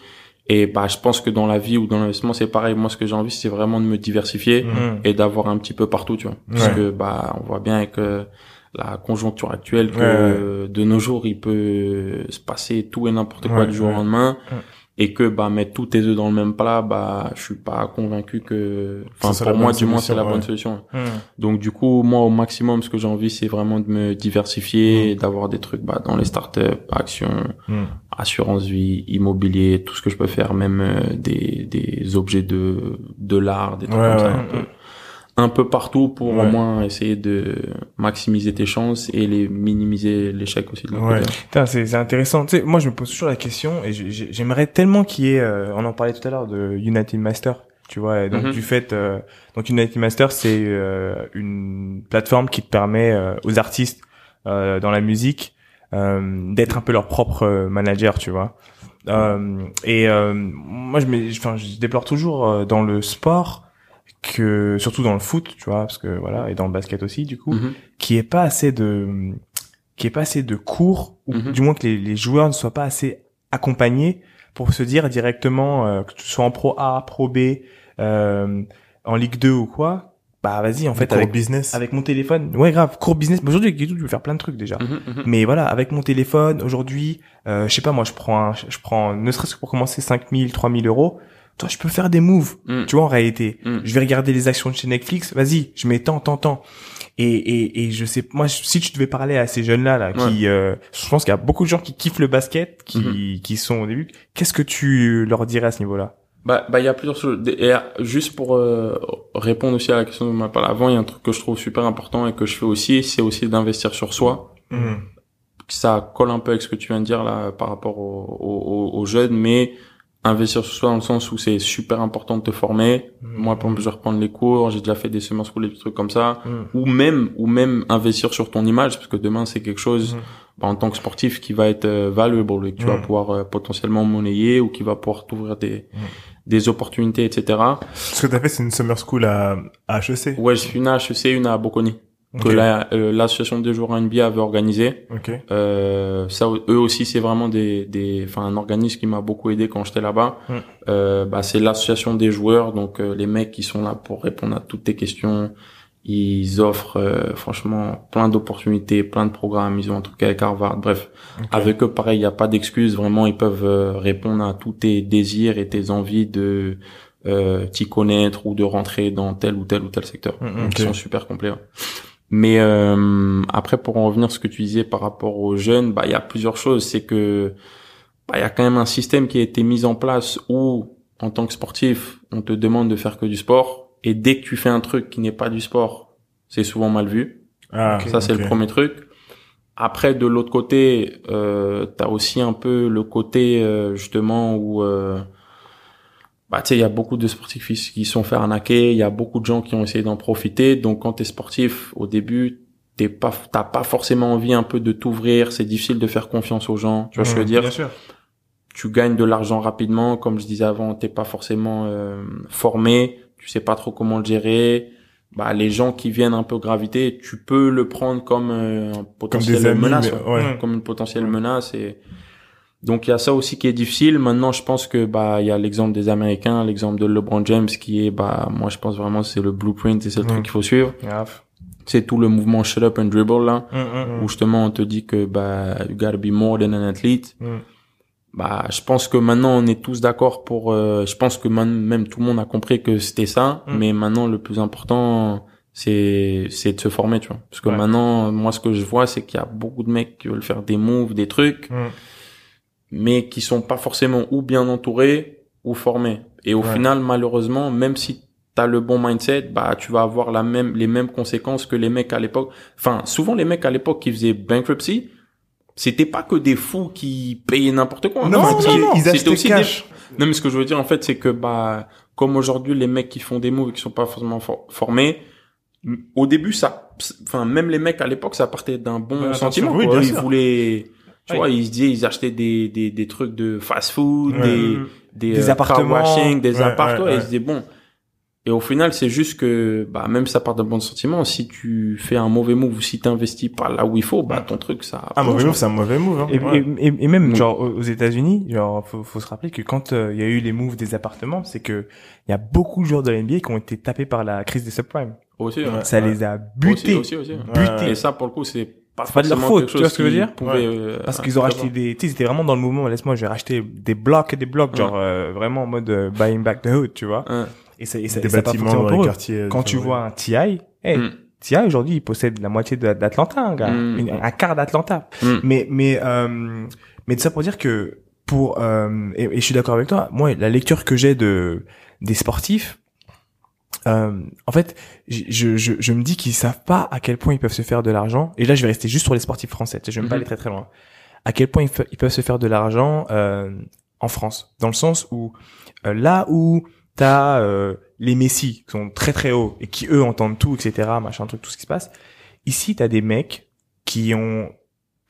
Et bah je pense que dans la vie ou dans l'investissement c'est pareil. Moi ce que j'ai envie c'est vraiment de me diversifier Mm. et d'avoir un petit peu partout, tu vois. Parce que bah on voit bien avec euh, la conjoncture actuelle que Ouais, euh, de nos jours il peut se passer tout et n'importe quoi Ouais, du jour au lendemain. Et que bah mettre tous tes œufs dans le même plat bah je suis pas convaincu que enfin pour moi du moins c'est la solution, bonne ouais. solution Hmm. donc du coup moi au maximum ce que j'ai envie c'est vraiment de me diversifier Mm. et d'avoir des trucs bah dans les startups actions Mm. assurance vie immobilier tout ce que je peux faire même euh, des des objets de de l'art des trucs Ouais, comme ça ouais. un peu, un peu partout pour au moins essayer de maximiser tes chances et les minimiser l'échec aussi de Ouais. c'est c'est intéressant. Tu sais, moi, je me pose toujours la question et j'ai- j'ai- j'aimerais tellement qu'il y ait, euh, on en parlait tout à l'heure de United Master, tu vois, et donc Mhm. du fait, euh, donc United Master, c'est euh, une plateforme qui te permet euh, aux artistes euh, dans la musique euh, d'être un peu leur propre manager, tu vois. Euh, et euh, moi, je, enfin, je déplore toujours euh, dans le sport que, surtout dans le foot, tu vois, parce que voilà, et dans le basket aussi, du coup, Mhm. qui est pas assez de qui est pas assez de cours ou Mhm. du moins que les, les joueurs ne soient pas assez accompagnés pour se dire directement euh, que tu sois en pro A, pro B, euh, en Ligue 2 ou quoi, bah vas-y en fait avec business. avec mon téléphone. Ouais grave, cours business. Mais Aujourd'hui avec YouTube, tu peux faire plein de trucs déjà. Mhm. Mais voilà, avec mon téléphone, aujourd'hui, euh, je sais pas, moi, je prends, un- je prends, ne serait-ce que pour commencer 5000, 3000 euros, toi, je peux faire des moves. Mm. Tu vois, en réalité. Mm. Je vais regarder les actions de chez Netflix, vas-y, je mets tant, tant, tant. Et, et, et je sais, moi, si tu devais parler à ces jeunes-là, là, qui, euh, je pense qu'il y a beaucoup de gens qui kiffent le basket, qui, Mm-hmm. qui sont au début, qu'est-ce que tu leur dirais à ce niveau-là? Bah, bah, il y a plusieurs choses. Et juste pour euh, répondre aussi à la question on m'a parlé avant, il y a un truc que je trouve super important et que je fais aussi, c'est aussi d'investir sur soi. Mm. Ça colle un peu avec ce que tu viens de dire là par rapport aux jeunes, mais investir sur soi dans le sens où c'est super important de te former. Moi, par exemple, je vais reprendre les cours, j'ai déjà fait des semences school, des trucs comme ça. Mm. Ou même, ou même investir sur ton image, parce que demain, c'est quelque chose, Mhm. bah, en tant que sportif, qui va être euh, valuable et que tu vas pouvoir euh, potentiellement monnayer ou qui va pouvoir t'ouvrir des, des opportunités, etc. Ce que t'as fait, c'est une summer school à, à HEC. Ouais, je suis une à HEC, une à Bocconi, Que la- euh, l'association des joueurs NBA avait organisé. Ok. Euh, ça, eux aussi, c'est vraiment des, des, enfin, un organisme qui m'a beaucoup aidé quand j'étais là-bas. Mm. Euh, bah, c'est l'association des joueurs, donc euh, les mecs qui sont là pour répondre à toutes tes questions. Ils offrent, euh, franchement, plein d'opportunités, plein de programmes. Ils ont un truc avec Harvard. Bref, avec eux, pareil, il n'y a pas d'excuses. Vraiment, ils peuvent euh, répondre à tous tes désirs et tes envies de euh, t'y connaître ou de rentrer dans tel ou tel ou tel secteur. Mm, mm, Donc, ok. Ils sont super complets. ouais. Mais euh, après, pour en revenir à ce que tu disais par rapport aux jeunes, bah il y a plusieurs choses. C'est que bah il y a quand même un système qui a été mis en place où, en tant que sportif, on te demande de faire que du sport. Et dès que tu fais un truc qui n'est pas du sport, c'est souvent mal vu. Ah, Ça, c'est le premier truc. Après, de l'autre côté, euh, t'as aussi un peu le côté euh, justement où, euh, bah, tu sais, il y a beaucoup de sportifs qui sont fait arnaquer. Il y a beaucoup de gens qui ont essayé d'en profiter. Donc, quand t'es sportif, au début, t'es pas, t'as pas forcément envie un peu de t'ouvrir. C'est difficile de faire confiance aux gens. Tu vois ce que je veux dire? Bien sûr. tu gagnes de l'argent rapidement, comme je disais avant, t'es pas forcément euh, formé, tu sais pas trop comment le gérer. Bah, les gens qui viennent un peu graviter, tu peux le prendre comme euh, un Comme potentiel des amis, menace, mais- ouais. ouais. comme une potentielle menace. Et donc il y a ça aussi qui est difficile. Maintenant, je pense que bah il y a l'exemple des Américains, l'exemple de LeBron James qui est bah moi je pense vraiment c'est le blueprint et c'est le Mm. truc qu'il faut suivre. Grave. C'est tout le mouvement shut up and dribble là, Mm, mm, où justement on te dit que bah you gotta be more than an athlete. Mm. Bah, je pense que maintenant on est tous d'accord pour. euh, je pense que man- même tout le monde a compris que c'était ça, Mm. mais maintenant le plus important c'est c'est de se former, tu vois. Parce que Ouais. maintenant, moi ce que je vois, c'est qu'il y a beaucoup de mecs qui veulent faire des moves, des trucs, Mm. Mais qui sont pas forcément ou bien entourés ou formés. Et au Ouais. final, malheureusement, même si t'as le bon mindset, bah tu vas avoir la même les mêmes conséquences que les mecs à l'époque. Enfin, souvent les mecs à l'époque qui faisaient bankruptcy, c'était pas que des fous qui payaient n'importe quoi. Non, C'était- mais ils achetaient aussi des- cash. Non, mais ce que je veux dire en fait, c'est que bah comme aujourd'hui les mecs qui font des moves et qui sont pas forcément for- formés, au début ça, enfin même les mecs à l'époque ça partait d'un bon sentiment. oui, quoi. bien ils sûr. voulaient, tu Oui. vois, ils se disaient ils achetaient des des des trucs de fast food, Ouais. des des, Des euh, appartements. car washing, des Ouais, appartements, ouais, et ils se disaient bon. Et au final, c'est juste que, bah, même ça part d'un bon sentiment, si tu fais un mauvais move ou si t'investis pas là où il faut, bah, ton truc, ça. Ah, mauvais move, c'est un mauvais move. Hein. Et, Ouais. et, et- et même Mm. genre aux États-Unis, genre faut, faut se rappeler que quand euh, il y a eu les moves des appartements, c'est que il y a beaucoup de joueurs de la NBA qui ont été tapés par la crise des subprimes. Aussi, ouais. Ouais. Ça les a butés. Aussi, aussi, aussi. Ouais, ouais. Et ça, pour le coup, c'est pas C'est pas de leur faute, tu vois ce que je veux dire pouvait, Ouais. euh, Parce qu'ils ont racheté bon. des, tu sais, ils étaient vraiment dans le mouvement, laisse-moi, j'ai racheté des blocs et des blocs, genre, euh, vraiment en mode euh, buying back the hood, tu vois. Ouais. Et ça, et ça, des et bâtiments dans pour les quartiers. Quand tu vois un TI, hey, Mm. TI aujourd'hui, il possède la moitié de- d'Atlanta, un gars. Mm. Une- un quart d'Atlanta. Mm. Mais, mais, euh, mais tout ça pour dire que pour, euh, et, et je suis d'accord avec toi, moi, la lecture que j'ai de, des sportifs, euh, en fait, je, je, je, me dis qu'ils savent pas à quel point ils peuvent se faire de l'argent. Et là, je vais rester juste sur les sportifs français. Je vais pas Mhm. aller très très loin. À quel point ils peuvent se faire de l'argent euh, en France, dans le sens où euh, là où t'as euh, les Messi qui sont très très hauts et qui eux entendent tout, etc., machin truc, tout ce qui se passe. Ici, t'as des mecs qui ont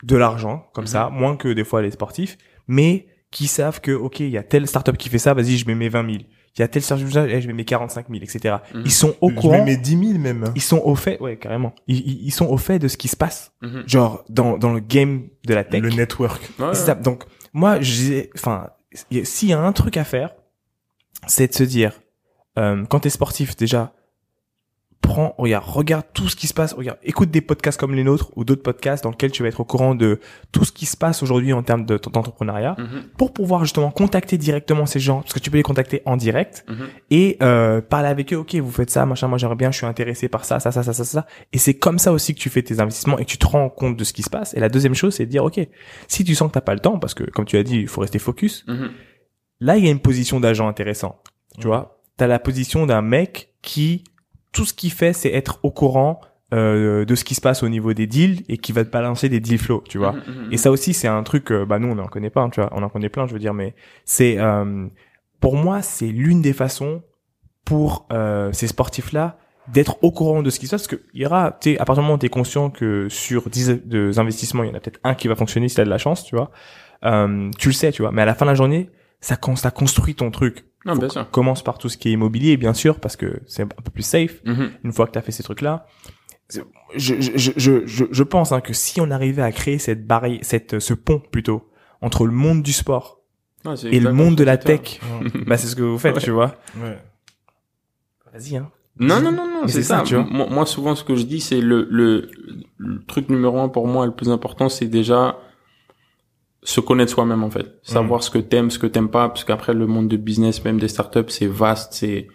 de l'argent comme Mhm. ça, moins que des fois les sportifs, mais qui savent que ok, il y a telle startup qui fait ça, vas-y, je mets mes 20 000. Il y a fait ça, eh, je mets mes 45 000, etc. Ils sont au Je courant. mets mes 10 000 même. Ils sont au fait, ouais, carrément. Ils, ils, ils sont au fait de ce qui se passe, Mhm. genre dans dans le game de la tech. Le network. Ouais, Et ça- donc moi, j'ai, enfin, s'il y a un truc à faire, c'est de se dire, euh, quand t'es sportif, déjà, prends, regarde, regarde tout ce qui se passe, regarde, écoute des podcasts comme les nôtres ou d'autres podcasts dans lesquels tu vas être au courant de tout ce qui se passe aujourd'hui en termes de- d'entrepreneuriat Mhm. pour pouvoir justement contacter directement ces gens, parce que tu peux les contacter en direct Mhm. et euh, parler avec eux. Ok, vous faites ça, machin. Moi, j'aimerais bien. Je suis intéressé par ça, ça, ça, ça, ça, ça. Et c'est comme ça aussi que tu fais tes investissements et que tu te rends compte de ce qui se passe. Et la deuxième chose, c'est de dire, ok, si tu sens que t'as pas le temps, parce que comme tu as dit, il faut rester focus. Mhm. Là, il y a une position d'agent intéressant. Tu vois, t'as la position d'un mec qui tout ce qu'il fait, c'est être au courant euh, de ce qui se passe au niveau des deals et qui va te balancer des deal flow. Tu vois. Mhm. Mhm. Et ça aussi, c'est un truc, euh, bah nous, on en connaît pas, hein, tu vois, on en connaît plein, je veux dire, mais c'est, euh, pour moi, c'est l'une des façons pour euh, ces sportifs-là d'être au courant de ce qui se passe, parce que il y aura, tu sais, à partir du moment où t'es conscient que sur 10 de- investissements, il y en a peut-être un qui va fonctionner si t'as de la chance, tu vois, euh, tu le sais, tu vois, mais à la fin de la journée, ça construit ton truc. Non, bien sûr. Commence par tout ce qui est immobilier, bien sûr, parce que c'est un peu plus safe Mhm. une fois que tu as fait ces trucs-là. Je, je, je, je, je- je pense hein, que si on arrivait à créer cette barrière, cette, ce pont plutôt entre le monde du sport c'est et le monde de la tech, bah c'est ce que vous faites, Ouais. tu vois. Ouais. Vas-y, hein. Non, non, non, non, c'est c'est ça, ça. tu vois. Moi, moi, souvent, ce que je dis, c'est le, le, le truc numéro un pour moi, le plus important, c'est déjà se connaître soi-même, en fait. Savoir ce que t'aimes, ce que t'aimes pas, parce qu'après, le monde de business, même des startups, c'est vaste, c'est,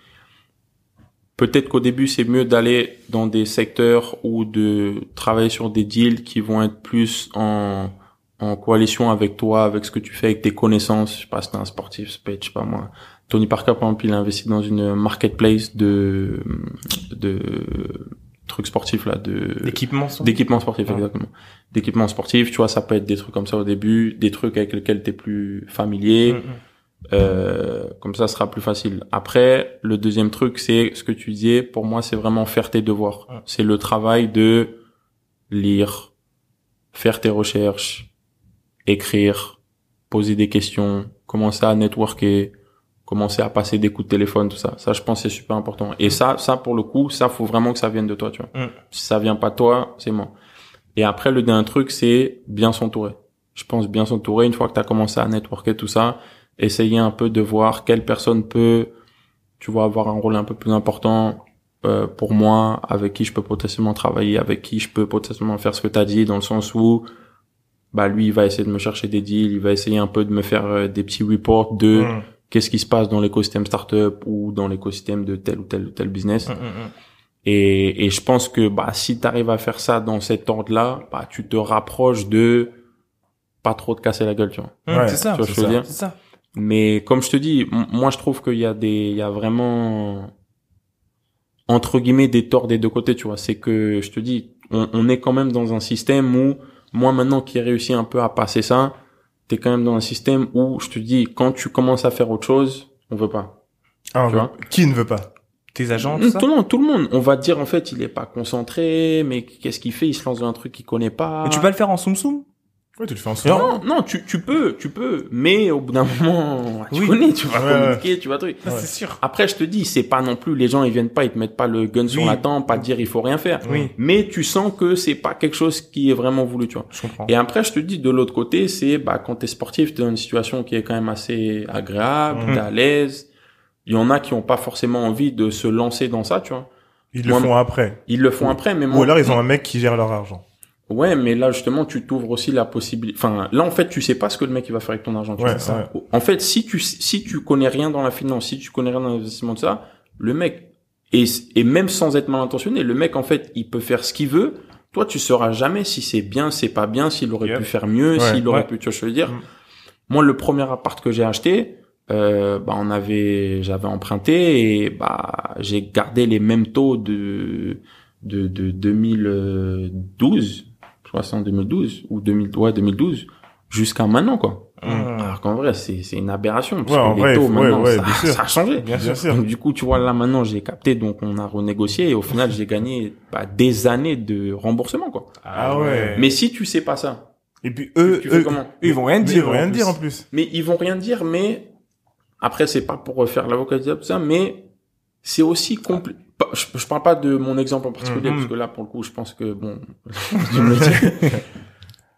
peut-être qu'au début, c'est mieux d'aller dans des secteurs ou de travailler sur des deals qui vont être plus en, en coalition avec toi, avec ce que tu fais, avec tes connaissances. Je sais pas si t'es un sportif, ça peut être, je sais pas moi. Tony Parker, par exemple, il a investi dans une marketplace de, de trucs sportifs, là, de, L'équipement, sont- d'équipements sportifs, Ouais. exactement. D'équipements sportifs, tu vois, ça peut être des trucs comme ça au début, des trucs avec lesquels t'es plus familier. Mm, mm. Euh, comme ça, ce sera plus facile. Après, le deuxième truc, c'est ce que tu disais. Pour moi, c'est vraiment faire tes devoirs. C'est le travail de lire, faire tes recherches, écrire, poser des questions, commencer à networker, commencer à passer des coups de téléphone, tout ça. Ça, je pense, c'est super important. Et ça, ça, pour le coup, ça, faut vraiment que ça vienne de toi, tu vois. Mm. Si ça vient pas de toi, c'est moi. Et après, le dernier truc, c'est bien s'entourer. Je pense bien s'entourer. Une fois que tu as commencé à networker tout ça, essayer un peu de voir quelle personne peut, tu vois, avoir un rôle un peu plus important euh, pour moi, avec qui je peux potentiellement travailler, avec qui je peux potentiellement faire ce que tu as dit, dans le sens où, bah lui, il va essayer de me chercher des deals, il va essayer un peu de me faire euh, des petits reports de Mm. Qu'est-ce qui se passe dans l'écosystème startup ou dans l'écosystème de tel ou tel ou tel business. Mm, mm, mm. Et, et je pense que bah si tu arrives à faire ça dans cet ordre-là, bah tu te rapproches de pas trop te casser la gueule, tu vois. Ouais, c'est ça, tu vois c'est ce que je veux ça. ça. Mais comme je te dis, moi je trouve qu'il y a des, il y a vraiment entre guillemets des torts des deux côtés, tu vois. C'est que je te dis, on, on est quand même dans un système où moi maintenant qui ai réussi un peu à passer ça, t'es quand même dans un système où je te dis quand tu commences à faire autre chose, on veut pas. Ah, Tu vois? qui ne veut pas? Tes agents, tout ça? Tout le monde, tout le monde. On va te dire en fait, il est pas concentré, mais qu'est-ce qu'il fait? Il se lance dans un truc qu'il connaît pas. Mais tu peux le faire en soum soum Ouais, tu le fais en solo. Non, non, tu, tu peux, tu peux, mais au bout d'un moment, [LAUGHS] tu Oui. connais, tu vas Ouais, ouais. communiquer, tu vas truc. Ouais. C'est sûr. Après, je te dis, c'est pas non plus les gens, ils viennent pas, ils te mettent pas le gun sur Oui. la tempe, pas te dire il faut rien faire. Oui. Mais tu sens que c'est pas quelque chose qui est vraiment voulu, tu vois. Je comprends. Et après, je te dis, de l'autre côté, c'est, bah, quand t'es sportif, t'es dans une situation qui est quand même assez agréable, Mhm. t'es à l'aise. Il y en a qui ont pas forcément envie de se lancer dans ça, tu vois. Ils Moi, le font après. Ils le font après, mais moi, Ou alors ils ont un mec qui gère leur argent. Ouais, mais là justement, tu t'ouvres aussi la possibilité. Enfin, là en fait, tu sais pas ce que le mec il va faire avec ton argent. tu Ouais, ouais. En fait, si tu si tu connais rien dans la finance, si tu connais rien dans l'investissement de ça, le mec et et même sans être mal intentionné, le mec en fait, il peut faire ce qu'il veut. Toi, tu sauras jamais si c'est bien, c'est pas bien, s'il aurait Yep. pu faire mieux, Ouais, s'il aurait pu. Tu vois je veux dire Mm. Moi, le premier appart que j'ai acheté, euh, bah on avait, j'avais emprunté et bah j'ai gardé les mêmes taux de de de 2012, je crois que c'est en 2012 ou 2000, ouais 2012 jusqu'à maintenant quoi. Mmh. Alors qu'en vrai c'est c'est une aberration parce Ouais, en que vrai, les taux ouais, maintenant ouais, ça, a changé. Bien sûr. Donc du coup tu vois là maintenant j'ai capté donc on a renégocié et au final j'ai gagné bah, des années de remboursement quoi. Ah ouais. Mais si tu sais pas ça, Et puis eux, tu eux, comment Eux, ils vont rien dire. ils vont rien dire en plus. Mais ils vont rien dire, mais après c'est pas pour faire l'avocat tout ça, mais c'est aussi compliqué. Je, je parle pas de mon exemple en particulier Mhm. parce que là pour le coup je pense que bon, [LAUGHS]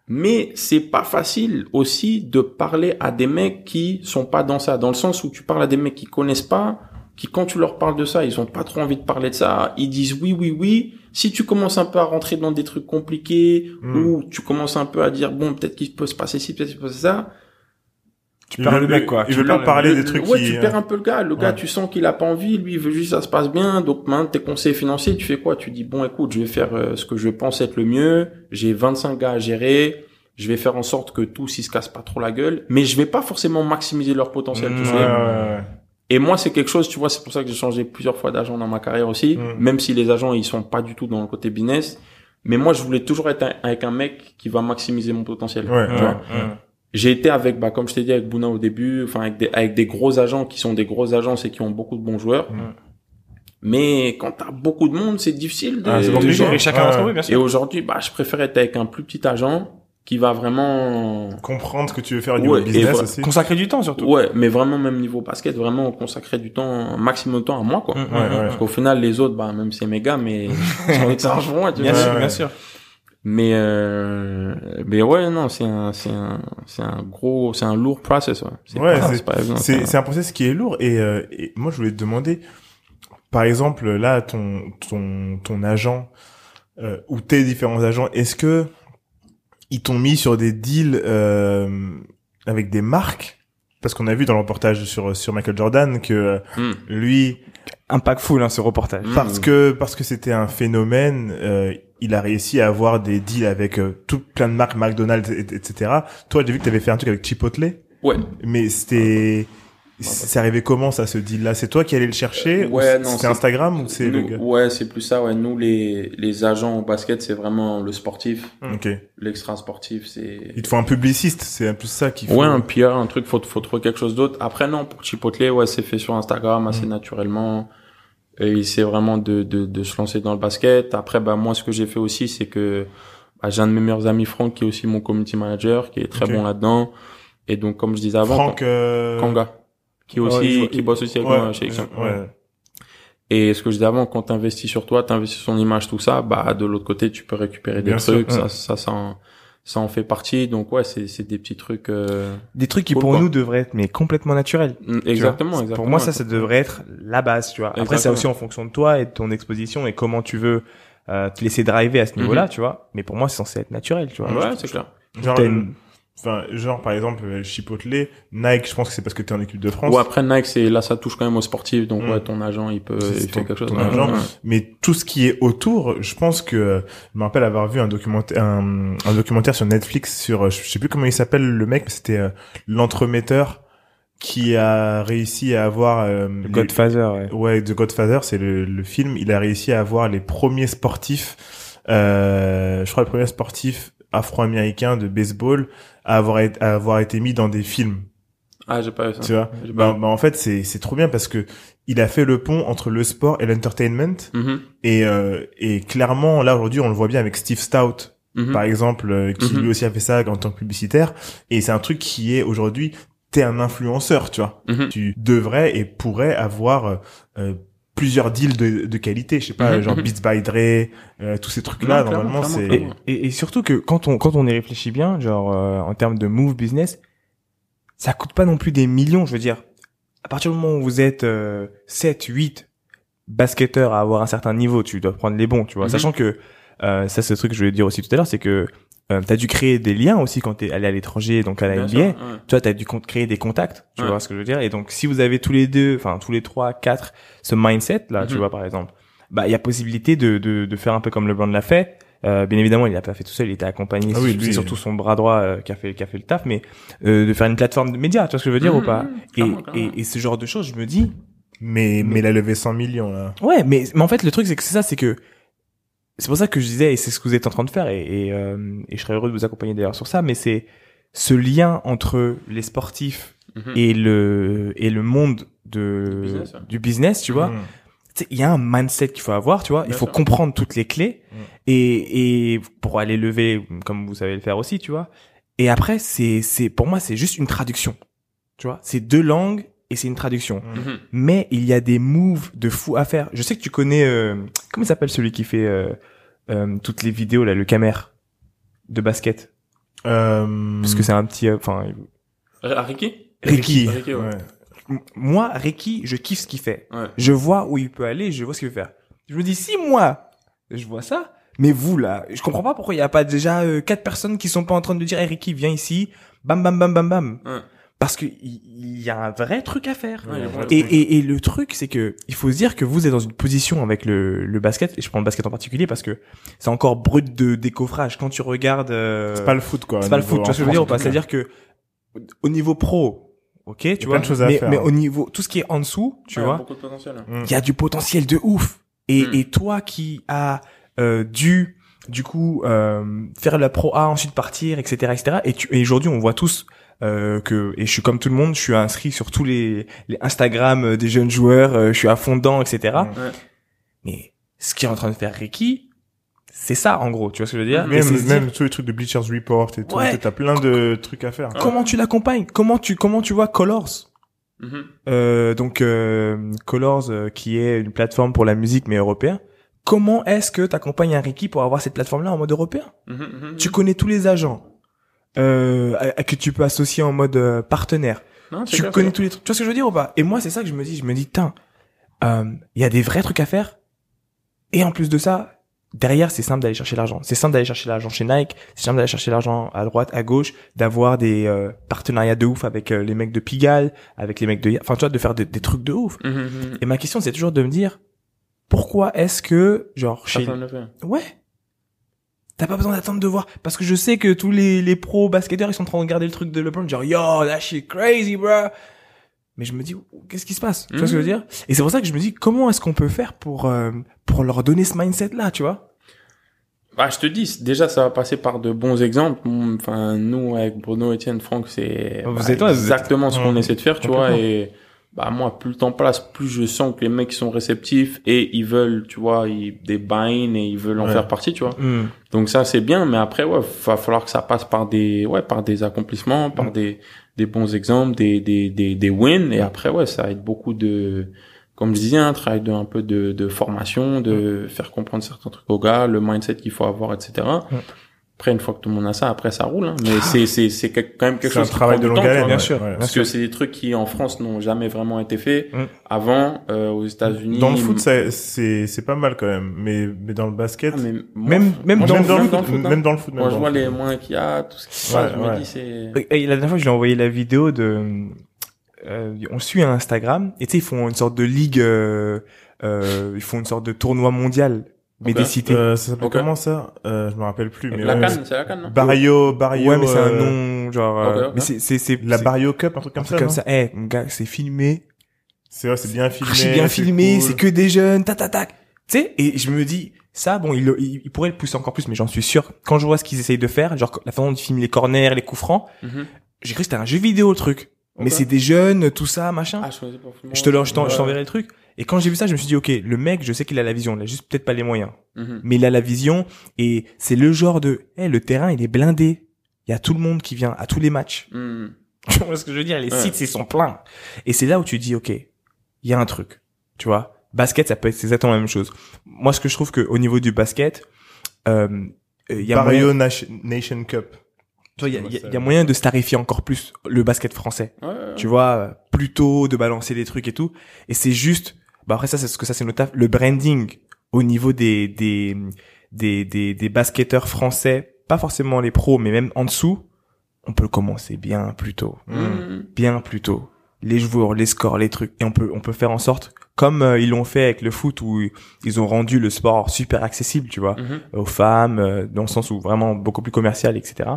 mais c'est pas facile aussi de parler à des mecs qui sont pas dans ça, dans le sens où tu parles à des mecs qui connaissent pas, qui quand tu leur parles de ça, ils ont pas trop envie de parler de ça, ils disent oui oui oui. Si tu commences un peu à rentrer dans des trucs compliqués Mhm. ou tu commences un peu à dire bon peut-être qu'il peut se passer ci, peut-être qu'il peut se passer ça, Tu perds le mec, quoi. Tu perds pas le- parler le- des trucs ouais, qui... tu perds un peu le gars. Le gars, ouais. tu sens qu'il a pas envie. Lui, il veut juste que ça se passe bien. Donc maintenant, tes conseils financiers, tu fais quoi? Tu dis bon, écoute, je vais faire euh, ce que je pense être le mieux. J'ai 25 gars à gérer. Je vais faire en sorte que tous ils se cassent pas trop la gueule, mais je vais pas forcément maximiser leur potentiel. tu Ouais, ouais. Et moi, c'est quelque chose, tu vois, c'est pour ça que j'ai changé plusieurs fois d'agent dans ma carrière aussi, Mm. même si les agents ils sont pas du tout dans le côté business. Mais moi, je voulais toujours être un- avec un mec qui va maximiser mon potentiel. Ouais, tu ouais, vois. J'ai été avec, bah, comme je t'ai dit, avec Bouna au début, enfin, avec des, avec des gros agents qui sont des grosses agences et qui ont beaucoup de bons joueurs. Mm. Mais quand t'as beaucoup de monde, c'est difficile de, Ah, de compliqué. gérer. Et chacun Ouais. bien Et aujourd'hui, bah, je préfère être avec un plus petit agent qui va vraiment, Comprendre ce que tu veux faire au niveau Ouais, business aussi. Consacrer du temps, surtout. ouais, mais vraiment même niveau basket, vraiment consacrer du temps, un maximum de temps à moi, quoi. Mm, mm, Ouais, ouais. Parce qu'au final, les autres, bah, même c'est gars, mais [LAUGHS] pour moi, tu Bien vois. sûr, Ouais, bien sûr. Mais, euh, mais ouais, non, c'est un, c'est un, c'est un gros, c'est un lourd process, ouais. C'est Ouais, pas, c'est- c'est pas évident. C'est un- c'est un process qui est lourd et, euh, et moi je voulais te demander, par exemple là ton ton ton agent euh, ou tes différents agents, est-ce que ils t'ont mis sur des deals euh, avec des marques? Parce qu'on a vu dans le reportage sur sur Michael Jordan que Hmm. lui Impactful, hein, ce reportage. Mm. parce que parce que c'était un phénomène, euh, il a réussi à avoir des deals avec euh, tout plein de marques, McDonald's, et- etc. Toi, j'ai vu que tu avais fait un truc avec Chipotle, Ouais. mais c'était c'est arrivé comment ça ce deal là C'est toi qui allais le chercher ou Ouais, c'est- non, C'était c'est- Instagram ou c'est le Ouais, c'est plus ça, ouais. Nous, les, les agents au basket, c'est vraiment le sportif. Ok. L'extra sportif, c'est... Il te faut un publiciste, c'est un peu ça faut. Ouais, un PR, un truc, faut, faut trouver quelque chose d'autre. Après, non, pour Chipotle, ouais, c'est fait sur Instagram assez Mm. naturellement. Et c'est vraiment de, de, de se lancer dans le basket. Après, bah, moi, ce que j'ai fait aussi, c'est que, bah, j'ai un de mes meilleurs amis, Franck, qui est aussi mon community manager, qui est très bon là-dedans. Et donc, comme je disais avant, Franck euh... Kanga, qui ouais, aussi, vois- qui bosse aussi avec ouais, moi chez Action. ouais. Et ce que je disais avant, quand tu investis sur toi, tu investis sur son image, tout ça, bah de l'autre côté, tu peux récupérer des sûr, trucs, ça, ça, ça, ça en fait partie. Donc ouais, c'est c'est des petits trucs. euh, Des trucs qui Cool, pour quoi. nous devraient être mais complètement naturels. mm. Exactement, exactement. Pour moi, ça, ça devrait être la base, tu vois. Après, c'est aussi en fonction de toi et de ton exposition et comment tu veux euh, te laisser driver à ce niveau-là, tu vois. Mais pour moi, c'est censé être naturel, tu vois. Ouais, c'est clair. Genre, une- enfin, genre par exemple euh, Chipotle, Nike, je pense que c'est parce que t'es en équipe de France. Ouais, après Nike, c'est là, ça touche quand même au sportif. Donc Mm. ouais, ton agent, il peut, il fait quelque chose. ton agent. ouais. Mais tout ce qui est autour, je pense que je me rappelle avoir vu un documentaire, un, un documentaire sur Netflix sur, euh, je sais plus comment il s'appelle le mec, mais c'était euh, l'entremetteur qui a réussi à avoir euh, les- Godfather, ouais. Ouais, The Godfather, c'est le, le film. Il a réussi à avoir les premiers sportifs, euh, je crois le premier sportif afro-américain de baseball à avoir, été, à avoir été mis dans des films. Ah, j'ai pas vu ça. Tu vois? Bah, bah, en fait, c'est c'est trop bien parce que il a fait le pont entre le sport et l'entertainment. Mhm, Et, euh, et clairement, là aujourd'hui, on le voit bien avec Steve Stout, mhm. par exemple, euh, qui Mhm. lui aussi a fait ça en tant que publicitaire. Et c'est un truc qui est aujourd'hui, t'es un influenceur, tu vois. Tu devrais et pourrais avoir euh, euh, plusieurs deals de, de qualité. Je sais pas, Mhm, genre. Beats by Dre, euh, tous ces trucs-là. Normalement, c'est et surtout que quand on quand on y réfléchit bien, genre euh, en termes de move business, ça coûte pas non plus des millions. Je veux dire, à partir du moment où vous êtes euh, 7, 8 basketteurs à avoir un certain niveau, tu dois prendre les bons, tu vois. Mhm. Sachant que euh, ça c'est le truc que je voulais dire aussi tout à l'heure, c'est que euh, t'as dû créer des liens aussi quand t'es allé à l'étranger, donc à la Bien NBA. sûr, ouais. Tu vois, t'as dû créer des contacts, tu Ouais. vois ce que je veux dire? Et donc, si vous avez tous les deux, enfin tous les trois, quatre, ce mindset là, tu Mhm. vois par exemple, bah il y a possibilité de, de de faire un peu comme LeBron l'a fait. Euh, bien évidemment, il l'a pas fait tout seul, il était accompagné. Ah oui, c'est lui, surtout son bras droit euh, qui a fait qui a fait le taf, mais euh, de faire une plateforme de médias, tu vois ce que je veux dire Mhm, ou pas? mhm, et, clairement, clairement. et et ce genre de choses, je me dis, Mais, mais il a levé 100 millions, là. Ouais, mais, mais en fait, le truc, c'est que c'est ça, c'est que c'est pour ça que je disais, et c'est ce que vous êtes en train de faire, et, et, euh, et je serais heureux de vous accompagner d'ailleurs sur ça, mais c'est ce lien entre les sportifs Mhm. et le et le monde de Du business, ouais. du business, tu vois. Tu sais, Il y a un mindset qu'il faut avoir, tu vois. il faut sûr. comprendre toutes les clés Mm. et et pour aller lever, comme vous savez le faire aussi, tu vois. Et après, c'est c'est pour moi, c'est juste une traduction, tu vois. C'est deux langues et c'est une traduction Mhm. mais il y a des moves de fou à faire. Je sais que tu connais euh, comment il s'appelle celui qui fait euh, euh, toutes les vidéos là, le camer de basket, Euh, parce que c'est un petit, euh, enfin Ah, Ricky? Ricky. Ricky, ouais. moi Ricky, je kiffe ce qu'il fait. Ouais. Je vois où il peut aller, je vois ce qu'il veut faire. Je me dis si moi je vois ça, mais vous là, je comprends pas pourquoi il y a pas déjà euh, quatre personnes qui sont pas en train de dire hey, Ricky viens ici, bam bam bam bam bam, Ouais. Parce que il il y a un vrai truc à faire. Ouais, il y Et, et, et le truc, c'est que il faut se dire que vous êtes dans une position avec le, le basket, et je prends le basket en particulier parce que c'est encore brut de décoffrage. Quand tu regardes, euh, C'est pas le foot, quoi. c'est pas le foot, tu vois ce que je veux dire ou pas? C'est-à-dire que au niveau pro, ok, tu vois, plein de choses à mais, faire. mais au niveau tout ce qui est en dessous, tu vois, Beaucoup de potentiel. hein. Mm. il y a du potentiel de ouf. Et, Mm. et toi qui as euh, dû du coup euh, faire la pro A ensuite partir etc etc et, tu, et aujourd'hui on voit tous euh, que et je suis comme tout le monde je suis inscrit sur tous les, les Instagram des jeunes joueurs euh, je suis à fond dedans etc. Ouais. mais ce qui est en train de faire Ricky c'est ça en gros tu vois ce que je veux dire? Et Même, dire, même tous les trucs de Bleachers Report et tout. Ouais. T'as plein de trucs à faire. comment tu l'accompagnes? Comment tu comment tu vois Colors? Mhm. Euh, donc euh, Colors euh, qui est une plateforme pour la musique mais européen comment est-ce que tu accompagnes un Ricky pour avoir cette plateforme là en mode européen? Mhm, mhm. tu connais tous les agents euh, à- à- que tu peux associer en mode euh, partenaire Non, tu clair, connais tous les trucs tu vois ce que je veux dire ou pas? Et moi c'est ça que je me dis je me dis tiens il y a des vrais trucs à faire et en plus de ça derrière c'est simple d'aller chercher l'argent c'est simple d'aller chercher l'argent chez Nike c'est simple d'aller chercher l'argent à droite à gauche d'avoir des euh, partenariats de ouf avec euh, les mecs de Pigalle avec les mecs de enfin tu vois de faire des, des trucs de ouf clair. Mhm, mhm. et ma question c'est toujours de me dire pourquoi est-ce que genre chez. Ouais. T'as pas besoin d'attendre de voir. Parce que je sais que tous les, les pros basketteurs, ils sont en train de regarder le truc de LeBron, genre, yo, that shit crazy, bro. Mais je me dis, qu'est-ce qui se passe? Tu vois ce que je veux dire? Et c'est pour ça que je me dis, comment est-ce qu'on peut faire pour, euh, pour leur donner ce mindset-là, tu vois? Bah, je te dis, déjà, ça va passer par de bons exemples. Enfin, nous, avec Bruno, Etienne, Franck, c'est bah, êtes- exactement ce qu'on essaie de faire, tu vois. Et bah, moi, plus le temps passe, plus je sens que les mecs sont réceptifs et ils veulent, tu vois, ils, des buy-in et ils veulent en Ouais. faire partie, tu vois. Hmm. Donc ça, c'est bien, mais après, ouais, va falloir que ça passe par des, ouais, par des accomplissements, par Mm. des, des bons exemples, des, des, des, des wins. Et après, ouais, ça être beaucoup de, comme je disais, un travail de, un peu de, de formation, de faire comprendre certains trucs aux gars, le mindset qu'il faut avoir, etc. Après, une fois que tout le monde a ça, après, ça roule, hein. Mais c'est, c'est, c'est que- quand même quelque C'est un chose travail de longue haleine. bien ouais, sûr. ouais. Parce que c'est des trucs qui, en France, n'ont jamais vraiment été faits. Mm. Avant, euh, aux États-Unis. Dans le foot, c'est c'est pas mal quand même, mais mais dans le basket, Ah, mais moi, Même- même moi, dans- même dans le foot, hein. même dans le foot, même Quand je vois le les moyens qu'il y a, tout ce qui se Ouais, passe, je me ouais. dis c'est. Et la dernière fois, je lui ai envoyé la vidéo de, euh, on suit un Instagram, et tu sais, ils font une sorte de ligue, euh, euh, ils font une sorte de tournoi mondial, mais des cités. Euh, ça s'appelle comment ça? Euh, Je me rappelle plus. Mais la ouais, canne, c'est la canne, non Barrio, Barrio. ouais, mais c'est un euh, nom, genre, euh, mais c'est, c'est, c'est, La c'est- Barrio Cup, un truc un comme truc ça. comme non ça. Eh, mon gars, c'est filmé, C'est ouais, c'est bien filmé. archi bien filmé, cool. c'est que des jeunes, tac, tac, tac. Tu sais, et je me dis, ça, bon, il, il, il pourrait le pousser encore plus, mais j'en suis sûr. Quand je vois ce qu'ils essayent de faire, genre la façon dont ils filment les corners, les coups francs, Mhm. j'ai cru que c'était un jeu vidéo le truc. Mais c'est des jeunes, tout ça, machin. Ah, je pas je te, le- je t'en- je Ouais. t'enverrai le truc. Et quand j'ai vu ça, je me suis dit, ok, le mec, je sais qu'il a la vision, il a juste peut-être pas les moyens. Mhm. Mais il a la vision, et c'est le genre de, eh, le terrain, il est blindé. Il y a tout le monde qui vient à tous les matchs. Mhm. [LAUGHS] Tu vois ce que je veux dire? Les Ouais. sites, ils sont pleins. Et c'est là où tu dis, ok, il y a un truc. Tu vois? Basket, ça peut être exactement la même chose. Moi, ce que je trouve que au niveau du basket, euh, euh, il y a moyen, Barrio Nation, Nation Cup. tu vois, il y y y a moyen de starifier encore plus le basket français. Ouais, ouais, Tu vois, euh, plutôt de balancer des trucs et tout. Et c'est juste, bah après ça, c'est ce que ça, c'est notre taf, le branding au niveau des, des, des, des, des basketteurs français, pas forcément les pros, mais même en dessous, on peut commencer bien plus tôt. Mhm. Bien plus tôt. Les joueurs, les scores, les trucs. Et on peut, on peut faire en sorte, comme euh, ils l'ont fait avec le foot, où ils ont rendu le sport super accessible, tu vois, Mhm. aux femmes, euh, dans le sens où vraiment beaucoup plus commercial, etc.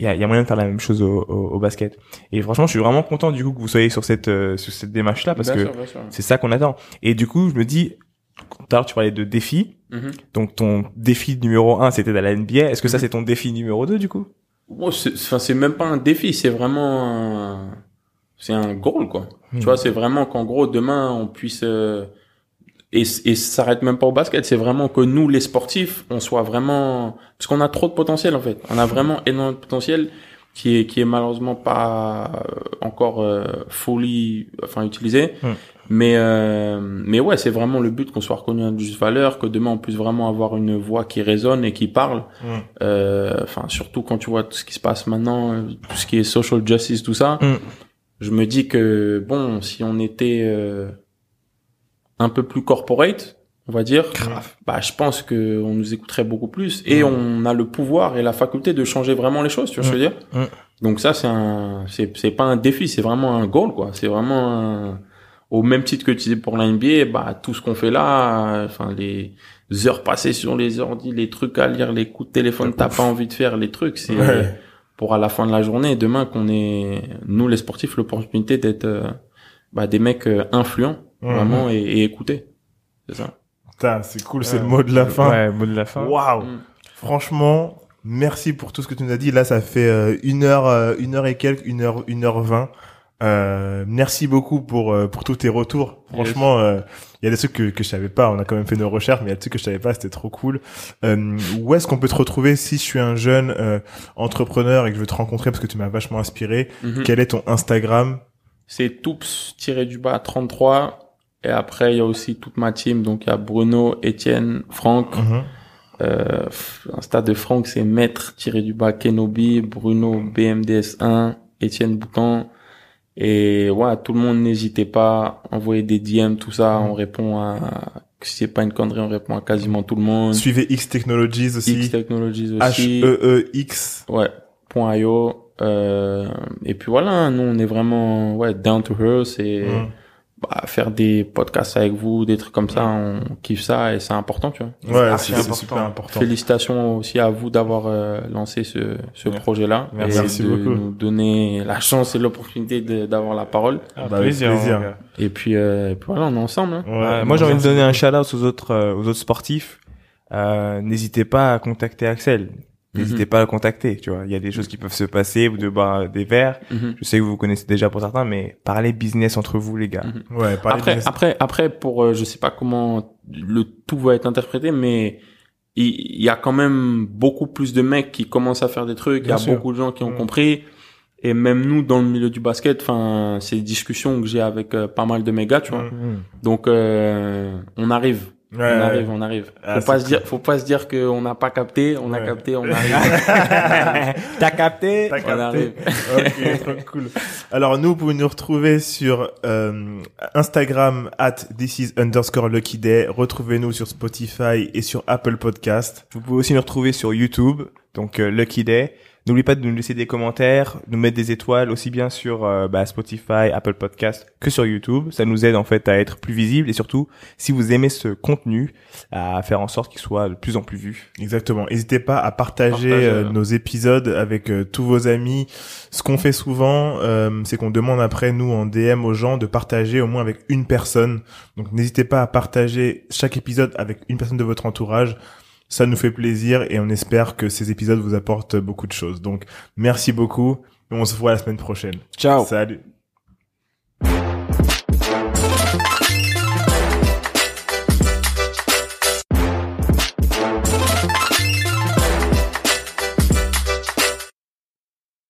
Il y a, y a moyen de faire la même chose au, au, au basket. Et franchement, je suis vraiment content du coup que vous soyez sur cette, euh, sur cette démarche-là, parce Bien que c'est ça qu'on attend. Et du coup, je me dis, tout à l'heure, tu parlais de défis. Mhm. Donc, ton défi numéro un, c'était d'aller à la NBA. Est-ce que ça, Mhm. c'est ton défi numéro deux, du coup? Bon, c'est, enfin, c'est même pas un défi, c'est vraiment un, c'est un goal, quoi. Tu vois, c'est vraiment qu'en gros, demain, on puisse, euh, et, et ça s'arrête même pas au basket, c'est vraiment que nous, les sportifs, on soit vraiment, parce qu'on a trop de potentiel, en fait. On a vraiment énormément de potentiel qui est, qui est malheureusement pas euh, encore euh, fully, enfin, utilisé. Mhm. Mais, euh, mais ouais, c'est vraiment le but qu'on soit reconnu à juste valeur, que demain on puisse vraiment avoir une voix qui résonne et qui parle. Mm. Euh, enfin surtout quand tu vois tout ce qui se passe maintenant, euh, tout ce qui est social justice, tout ça, Mm. je me dis que bon, si on était euh, un peu plus corporate, on va dire, bah je pense que on nous écouterait beaucoup plus et on a le pouvoir et la faculté de changer vraiment les choses, tu vois ce que je veux dire? Donc ça c'est un, c'est c'est pas un défi, c'est vraiment un goal quoi. C'est vraiment un, au même titre que tu disais pour la NBA, bah tout ce qu'on fait là, enfin les heures passées sur les ordi, les trucs à lire, les coups de téléphone, t'as pas envie de faire les trucs, c'est Ouais. pour à la fin de la journée, demain qu'on ait nous les sportifs l'opportunité d'être euh, bah, des mecs euh, influents Mhm. vraiment et, et écoutés. C'est ça. Putain, c'est cool, c'est Ouais. le mot de la fin. Ouais, mot de la fin. Waouh. Mm. Franchement, merci pour tout ce que tu nous as dit. Là, ça fait euh, une heure, euh, une heure et quelques, une heure, une heure vingt. Euh, merci beaucoup pour euh, pour tous tes retours. Franchement, euh, il y a des trucs que que je savais pas. On a quand même fait nos recherches, mais il y a des trucs que je savais pas. C'était trop cool. Euh, où est-ce qu'on peut te retrouver si je suis un jeune euh, entrepreneur et que je veux te rencontrer parce que tu m'as vachement inspiré? Mhm. Quel est ton Instagram? C'est toups du bas 33 et après il y a aussi toute ma team donc il y a Bruno, Étienne, Franck. Mhm. Euh, Insta de Franck c'est maître tiré du bas Kenobi, Bruno BMDS1, Étienne Bouton. Et ouais, tout le monde n'hésitez pas, envoyer des DM, tout ça, on répond à, si c'est pas une connerie, on répond à quasiment tout le monde. Suivez X Technologies aussi. X Technologies aussi. E E X. Ouais, point .io. Euh, et puis voilà, nous on est vraiment ouais down to earth et Mhm. Bah, faire des podcasts avec vous, des trucs comme ça, on kiffe ça et c'est important, tu vois. Ouais, c'est super important. Félicitations aussi à vous d'avoir euh, lancé ce, ce projet-là Merci. et Merci de beaucoup. nous donner la chance et l'opportunité d'avoir la parole. Ah, Bah, avec plaisir. Et puis, euh, et puis voilà, on est ensemble. Hein. Ouais, Ouais, moi, j'ai envie de donner un shout-out aux autres, euh, aux autres sportifs. Euh, n'hésitez pas à contacter Axel. N'hésitez Mhm. pas à le contacter, tu vois. Il y a des choses qui peuvent se passer, vous devez boire des verres. Mhm. Je sais que vous vous connaissez déjà pour certains, mais parlez business entre vous, les gars. Mhm. Ouais, parlez Après, business. après, après, pour, euh, je sais pas comment le tout va être interprété, mais il il y, a quand même beaucoup plus de mecs qui commencent à faire des trucs. Il y a sûr. beaucoup de gens qui ont Mm. compris. Et même nous, dans le milieu du basket, enfin, c'est des discussions que j'ai avec euh, pas mal de mes gars, tu vois. Mm. Donc, euh, on arrive. Ouais, on arrive, on arrive. Ah, faut pas se dire, faut pas se dire qu'on n'a pas capté, on a capté, on [LAUGHS] arrive. T'as capté? T'as on capté. arrive. [LAUGHS] ok, trop cool. Alors nous, vous pouvez nous retrouver sur euh, Instagram at this is underscore lucky day. Retrouvez-nous sur Spotify et sur Apple Podcast. Vous pouvez aussi nous retrouver sur YouTube, donc euh, Lucky Day. N'oubliez pas de nous laisser des commentaires, nous mettre des étoiles aussi bien sur euh, bah, Spotify, Apple Podcast que sur YouTube. Ça nous aide en fait à être plus visible et surtout, si vous aimez ce contenu, à faire en sorte qu'il soit de plus en plus vu. Exactement. N'hésitez pas à partager, euh, ouais. nos épisodes avec euh, tous vos amis. Ce qu'on fait souvent, euh, c'est qu'on demande après nous en DM aux gens de partager au moins avec une personne. Donc n'hésitez pas à partager chaque épisode avec une personne de votre entourage. Ça nous fait plaisir et on espère que ces épisodes vous apportent beaucoup de choses. Donc merci beaucoup. et On se voit la semaine prochaine. Ciao Salut.